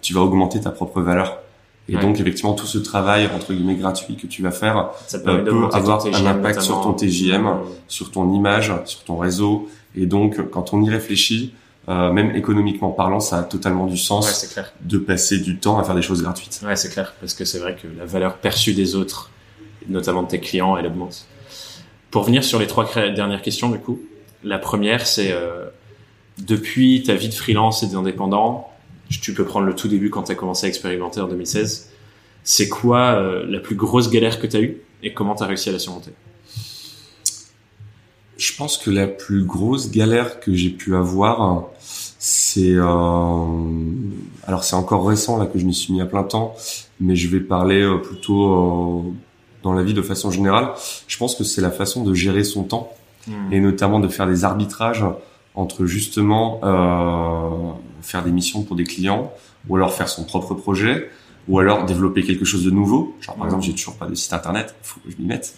tu vas augmenter ta propre valeur. Et donc effectivement tout ce travail entre guillemets gratuit que tu vas faire ça euh, peut avoir un impact sur ton TJM, sur ton image, sur ton réseau. Et donc quand on y réfléchit, euh, même économiquement parlant, ça a totalement du sens clair. de passer du temps à faire des choses gratuites. Ouais, c'est clair, parce que c'est vrai que la valeur perçue des autres, notamment de tes clients, elle augmente. Pour venir sur les trois dernières questions, du coup, la première, c'est euh, depuis ta vie de freelance et d'indépendant, tu peux prendre le tout début quand tu as commencé à expérimenter en 2016. C'est quoi euh, la plus grosse galère que tu as eue et comment tu as réussi à la surmonter? Je pense que la plus grosse galère que j'ai pu avoir, c'est euh... alors c'est encore récent là que je m'y suis mis à plein temps, mais je vais parler euh, plutôt euh, dans la vie de façon générale. Je pense que c'est la façon de gérer son temps hmm. et notamment de faire des arbitrages entre justement euh, faire des missions pour des clients, ou alors faire son propre projet, ou alors développer quelque chose de nouveau. Genre par exemple, j'ai toujours pas de site internet, il faut que je m'y mette.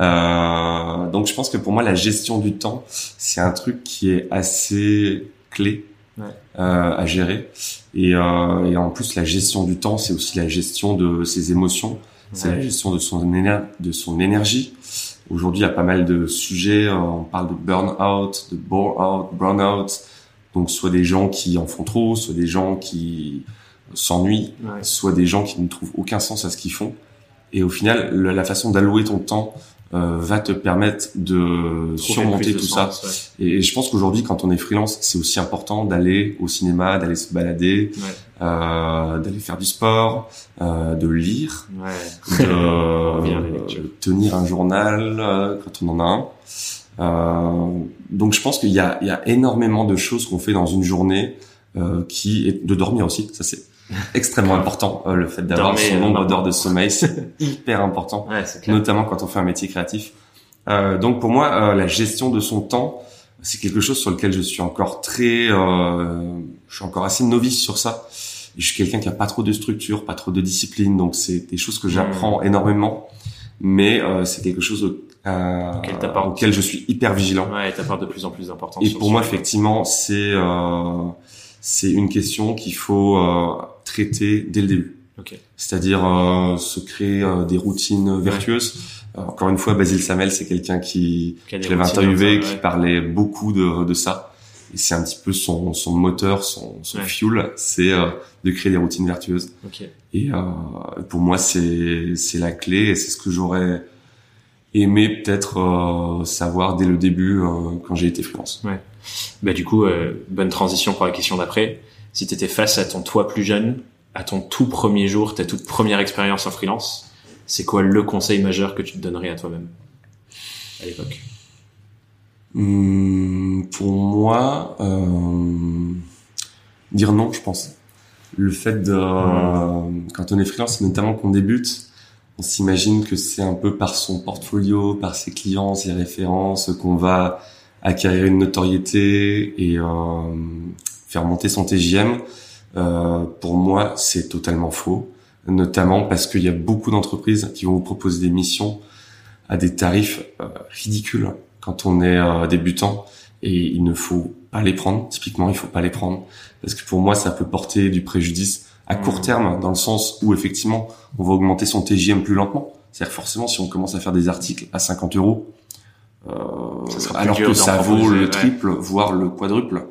Euh, donc je pense que pour moi, la gestion du temps, c'est un truc qui est assez clé ouais. euh, à gérer. Et, euh, et, en plus, la gestion du temps, c'est aussi la gestion de ses émotions, c'est la gestion de son, de son énergie. Aujourd'hui, il y a pas mal de sujets. On parle de burn-out, de bore-out, burn-out. Donc soit des gens qui en font trop, soit des gens qui s'ennuient, soit des gens qui ne trouvent aucun sens à ce qu'ils font. Et au final, la façon d'allouer ton temps euh, va te permettre de surmonter tout ça. Et, je pense qu'aujourd'hui, quand on est freelance, c'est aussi important d'aller au cinéma, d'aller se balader, euh, d'aller faire du sport, euh, de lire, de tenir un journal euh, quand on en a un. Euh, donc je pense qu'il y a, il y a énormément de choses qu'on fait dans une journée qui est de dormir aussi. Ça c'est extrêmement important euh, le fait d'avoir son nombre d'heures de sommeil. C'est hyper important notamment quand on fait un métier créatif. Euh, donc pour moi euh, la gestion de son temps c'est quelque chose sur lequel je suis encore très euh, je suis encore assez novice sur ça. Et je suis quelqu'un qui a pas trop de structure pas trop de discipline. Donc c'est des choses que j'apprends hmm. énormément. Mais c'est quelque chose auquel, je suis hyper vigilant ouais t'apportes de plus en plus d'importance et pour moi effectivement c'est c'est une question qu'il faut euh, traiter dès le début. Okay. C'est-à-dire euh, se créer euh, des routines vertueuses. encore une fois, Basile Samel, c'est quelqu'un qui, qui je l'avais interviewé, qui parlait beaucoup de, de ça. Et c'est un petit peu son, son moteur, son, son fuel, c'est de créer des routines vertueuses. Okay. Et pour moi, c'est c'est la clé et c'est ce que j'aurais aimé peut-être savoir dès le début quand j'ai été freelance. Ouais. Bah du coup, euh, bonne transition pour la question d'après. Si tu étais face à ton toi plus jeune, à ton tout premier jour, ta toute première expérience en freelance, c'est quoi le conseil majeur que tu te donnerais à toi-même à l'époque? Hum, Pour moi, euh, dire non, je pense. Le fait de, quand on est freelance, notamment qu'on débute, on s'imagine que c'est un peu par son portfolio, par ses clients, ses références qu'on va acquérir une notoriété et euh, faire monter son TGM, euh, pour moi, c'est totalement faux. Notamment parce qu'il y a beaucoup d'entreprises qui vont vous proposer des missions à des tarifs euh, ridicules quand on est euh, débutant et il ne faut pas les prendre. Typiquement, il faut pas les prendre parce que pour moi, ça peut porter du préjudice à court terme dans le sens où effectivement, on va augmenter son TGM plus lentement. C'est-à-dire forcément, si on commence à faire des articles à 50 euros, euh, alors que ça vaut le triple, voire le quadruple.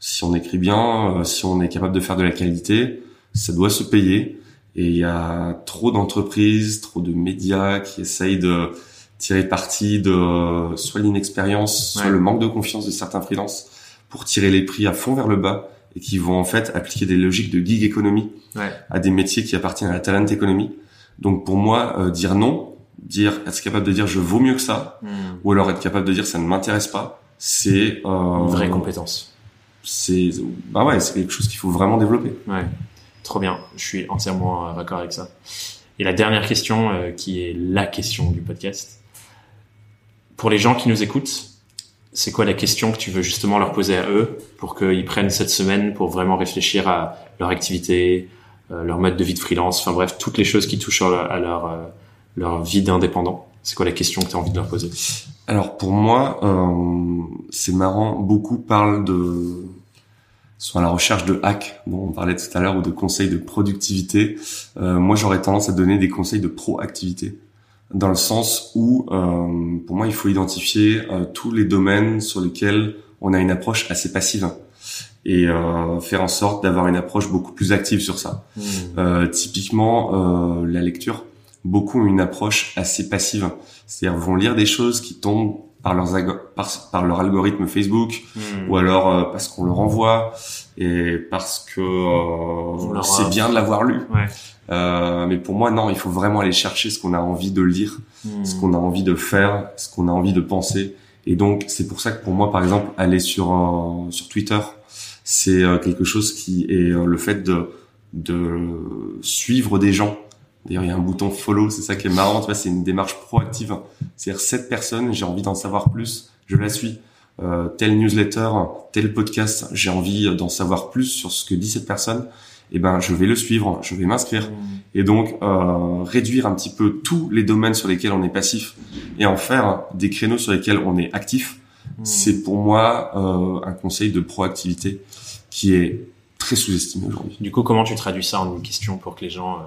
Si on écrit bien, euh, si on est capable de faire de la qualité, ça doit se payer. Et il y a trop d'entreprises, trop de médias qui essayent de tirer parti de soit l'inexpérience, soit le manque de confiance de certains freelances pour tirer les prix à fond vers le bas et qui vont en fait appliquer des logiques de gig économie à des métiers qui appartiennent à la talent économie. Donc pour moi, euh, dire non, dire être capable de dire je vaux mieux que ça hmm. ou alors être capable de dire ça ne m'intéresse pas c'est euh, une vraie compétence. c'est bah ouais c'est quelque chose qu'il faut vraiment développer. Ouais. Trop bien. Je suis entièrement d'accord avec ça. Et la dernière question euh, qui est la question du podcast. Pour les gens qui nous écoutent c'est quoi la question que tu veux justement leur poser à eux pour qu'ils prennent cette semaine pour vraiment réfléchir à leur activité euh, leur mode de vie de freelance enfin bref toutes les choses qui touchent à leur euh, leur vie d'indépendant. C'est quoi la question que tu as envie de leur poser? Alors pour moi, euh, c'est marrant, beaucoup parlent de sont à la recherche de hacks, dont on parlait tout à l'heure, ou de conseils de productivité. Euh, moi, j'aurais tendance à donner des conseils de proactivité, dans le sens où, euh, pour moi, il faut identifier euh, tous les domaines sur lesquels on a une approche assez passive et euh, faire en sorte d'avoir une approche beaucoup plus active sur ça. Mmh. Euh, typiquement, la lecture beaucoup ont une approche assez passive. C'est-à-dire vont lire des choses qui tombent par, leurs par, leur algorithme Facebook hmm. ou alors euh, parce qu'on leur envoie et parce que euh, c'est bien de l'avoir lu. Ouais. Euh, mais pour moi, non, il faut vraiment aller chercher ce qu'on a envie de lire, hmm. ce qu'on a envie de faire, ce qu'on a envie de penser. Et donc, c'est pour ça que pour moi, par exemple, aller sur euh, sur Twitter, c'est quelque chose qui est le fait de de suivre des gens D'ailleurs, il y a un bouton follow, c'est ça qui est marrant, tu vois, c'est une démarche proactive. C'est-à-dire, cette personne, j'ai envie d'en savoir plus, je la suis. Euh, tel newsletter, tel podcast, j'ai envie d'en savoir plus sur ce que dit cette personne. Eh ben, je vais le suivre, je vais m'inscrire. Mmh. Et donc, euh, réduire un petit peu tous les domaines sur lesquels on est passif et en faire des créneaux sur lesquels on est actif. Mmh. C'est pour moi euh, un conseil de proactivité qui est très sous-estimé aujourd'hui. Du coup, comment tu traduis ça en une question pour que les gens euh,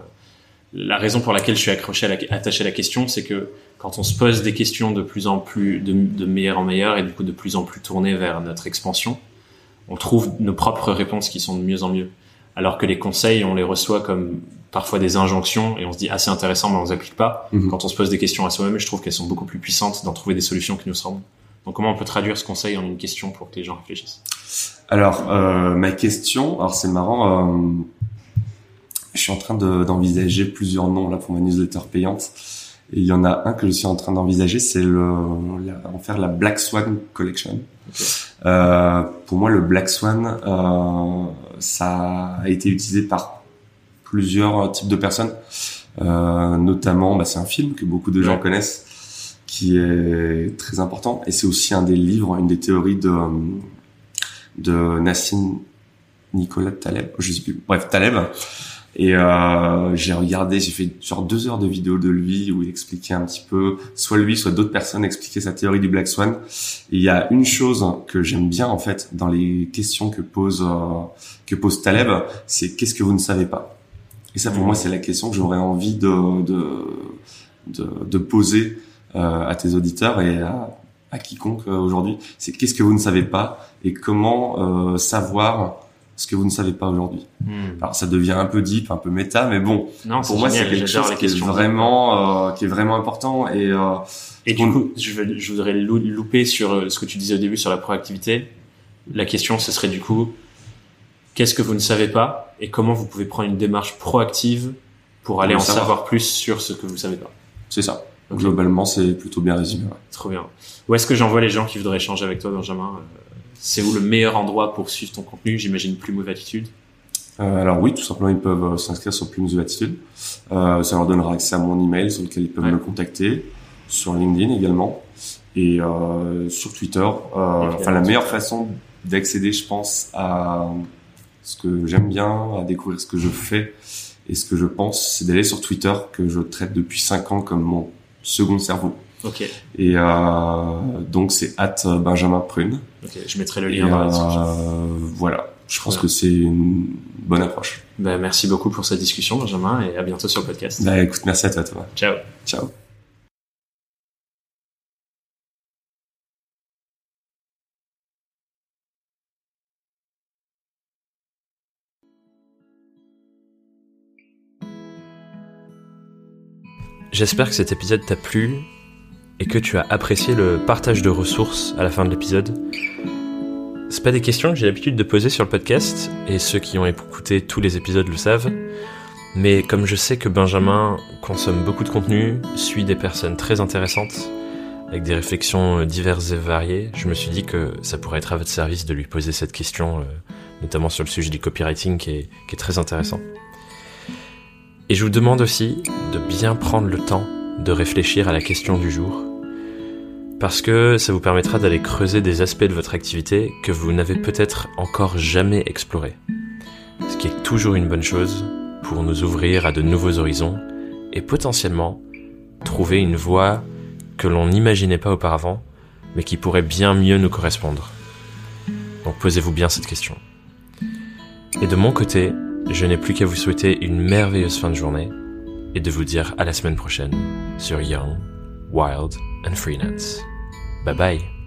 la raison pour laquelle je suis accroché à la, attaché à la question, c'est que quand on se pose des questions de plus en plus, de, de meilleur en meilleur et du coup de plus en plus tournées vers notre expansion, on trouve nos propres réponses qui sont de mieux en mieux. Alors que les conseils, on les reçoit comme parfois des injonctions et on se dit ah c'est intéressant mais on les applique pas. Mhm. Quand on se pose des questions à soi-même, je trouve qu'elles sont beaucoup plus puissantes d'en trouver des solutions qui nous semblent. Donc comment on peut traduire ce conseil en une question pour que les gens réfléchissent? Alors euh, ma question, alors c'est marrant, euh, je suis en train de- d'envisager plusieurs noms là pour ma newsletter payante. Et il y en a un que je suis en train d'envisager, c'est le la- en faire la Black Swan Collection. Euh, pour moi, le Black Swan, euh, ça a été utilisé par plusieurs types de personnes, euh, notamment, bah, c'est un film que beaucoup de gens Ouais. connaissent, qui est très important, et c'est aussi un des livres, une des théories de de Nassim Nicolas Taleb, je sais plus, bref Taleb. Et euh, j'ai regardé, j'ai fait genre deux heures de vidéo de lui où il expliquait un petit peu, soit lui, soit d'autres personnes expliquaient sa théorie du Black Swan. Il y a une chose que j'aime bien en fait dans les questions que pose euh, que pose Taleb, c'est qu'est-ce que vous ne savez pas? Et ça pour moi c'est la question que j'aurais envie de de de, de poser euh, à tes auditeurs et à, à quiconque euh, aujourd'hui. C'est qu'est-ce que vous ne savez pas et comment euh, savoir ce que vous ne savez pas aujourd'hui. Alors ça devient un peu deep, un peu méta, mais bon, Non, pour moi c'est quelque chose qui est vraiment euh, qui est vraiment important et euh, Et du On- coup, je, veux- je voudrais lou- louper sur euh, ce que tu disais au début sur la proactivité. La question, ce serait du coup, qu'est-ce que vous ne savez pas et comment vous pouvez prendre une démarche proactive pour aller le en savoir. savoir plus sur ce que vous savez pas? c'est ça. Globalement, c'est plutôt bien résumé. ouais. Trop bien. Où est-ce que j'envoie les gens qui voudraient échanger avec toi, Benjamin Euh, C'est où le meilleur endroit pour suivre ton contenu J'imagine plus mauvaise attitude. Euh, alors oui, tout simplement, ils peuvent euh, s'inscrire sur Plumes de Attitude. Euh, ça leur donnera accès à mon email sur lequel ils peuvent Ouais. me contacter, sur LinkedIn également, et euh, sur Twitter. Euh, enfin, la meilleure façon d'accéder, je pense, à ce que j'aime bien, à découvrir ce que je fais et ce que je pense, c'est d'aller sur Twitter, que je traite depuis cinq ans comme mon second cerveau. Ok. Et euh, donc, c'est at Benjamin Prune. Ok. Je mettrai le Et, lien dans la description. euh, voilà. Je pense Voilà. que c'est une bonne approche. Ben, merci beaucoup pour cette discussion, Benjamin, et à bientôt sur le podcast. Bah écoute, merci à toi Thomas. Ciao. Ciao. J'espère que cet épisode t'a plu et que tu as apprécié le partage de ressources à la fin de l'épisode. C'est pas des questions que j'ai l'habitude de poser sur le podcast, et ceux qui ont écouté tous les épisodes le savent. Mais comme je sais que Benjamin consomme beaucoup de contenu, suit des personnes très intéressantes, avec des réflexions diverses et variées, je me suis dit que ça pourrait être à votre service de lui poser cette question, euh, notamment sur le sujet du copywriting qui est, qui est très intéressant. Et je vous demande aussi de bien prendre le temps de réfléchir à la question du jour, parce que ça vous permettra d'aller creuser des aspects de votre activité que vous n'avez peut-être encore jamais explorés. Ce qui est toujours une bonne chose pour nous ouvrir à de nouveaux horizons et potentiellement trouver une voie que l'on n'imaginait pas auparavant, mais qui pourrait bien mieux nous correspondre. Donc posez-vous bien cette question. Et de mon côté, je n'ai plus qu'à vous souhaiter une merveilleuse fin de journée et de vous dire à la semaine prochaine sur Young, Wild and Freelance. Bye bye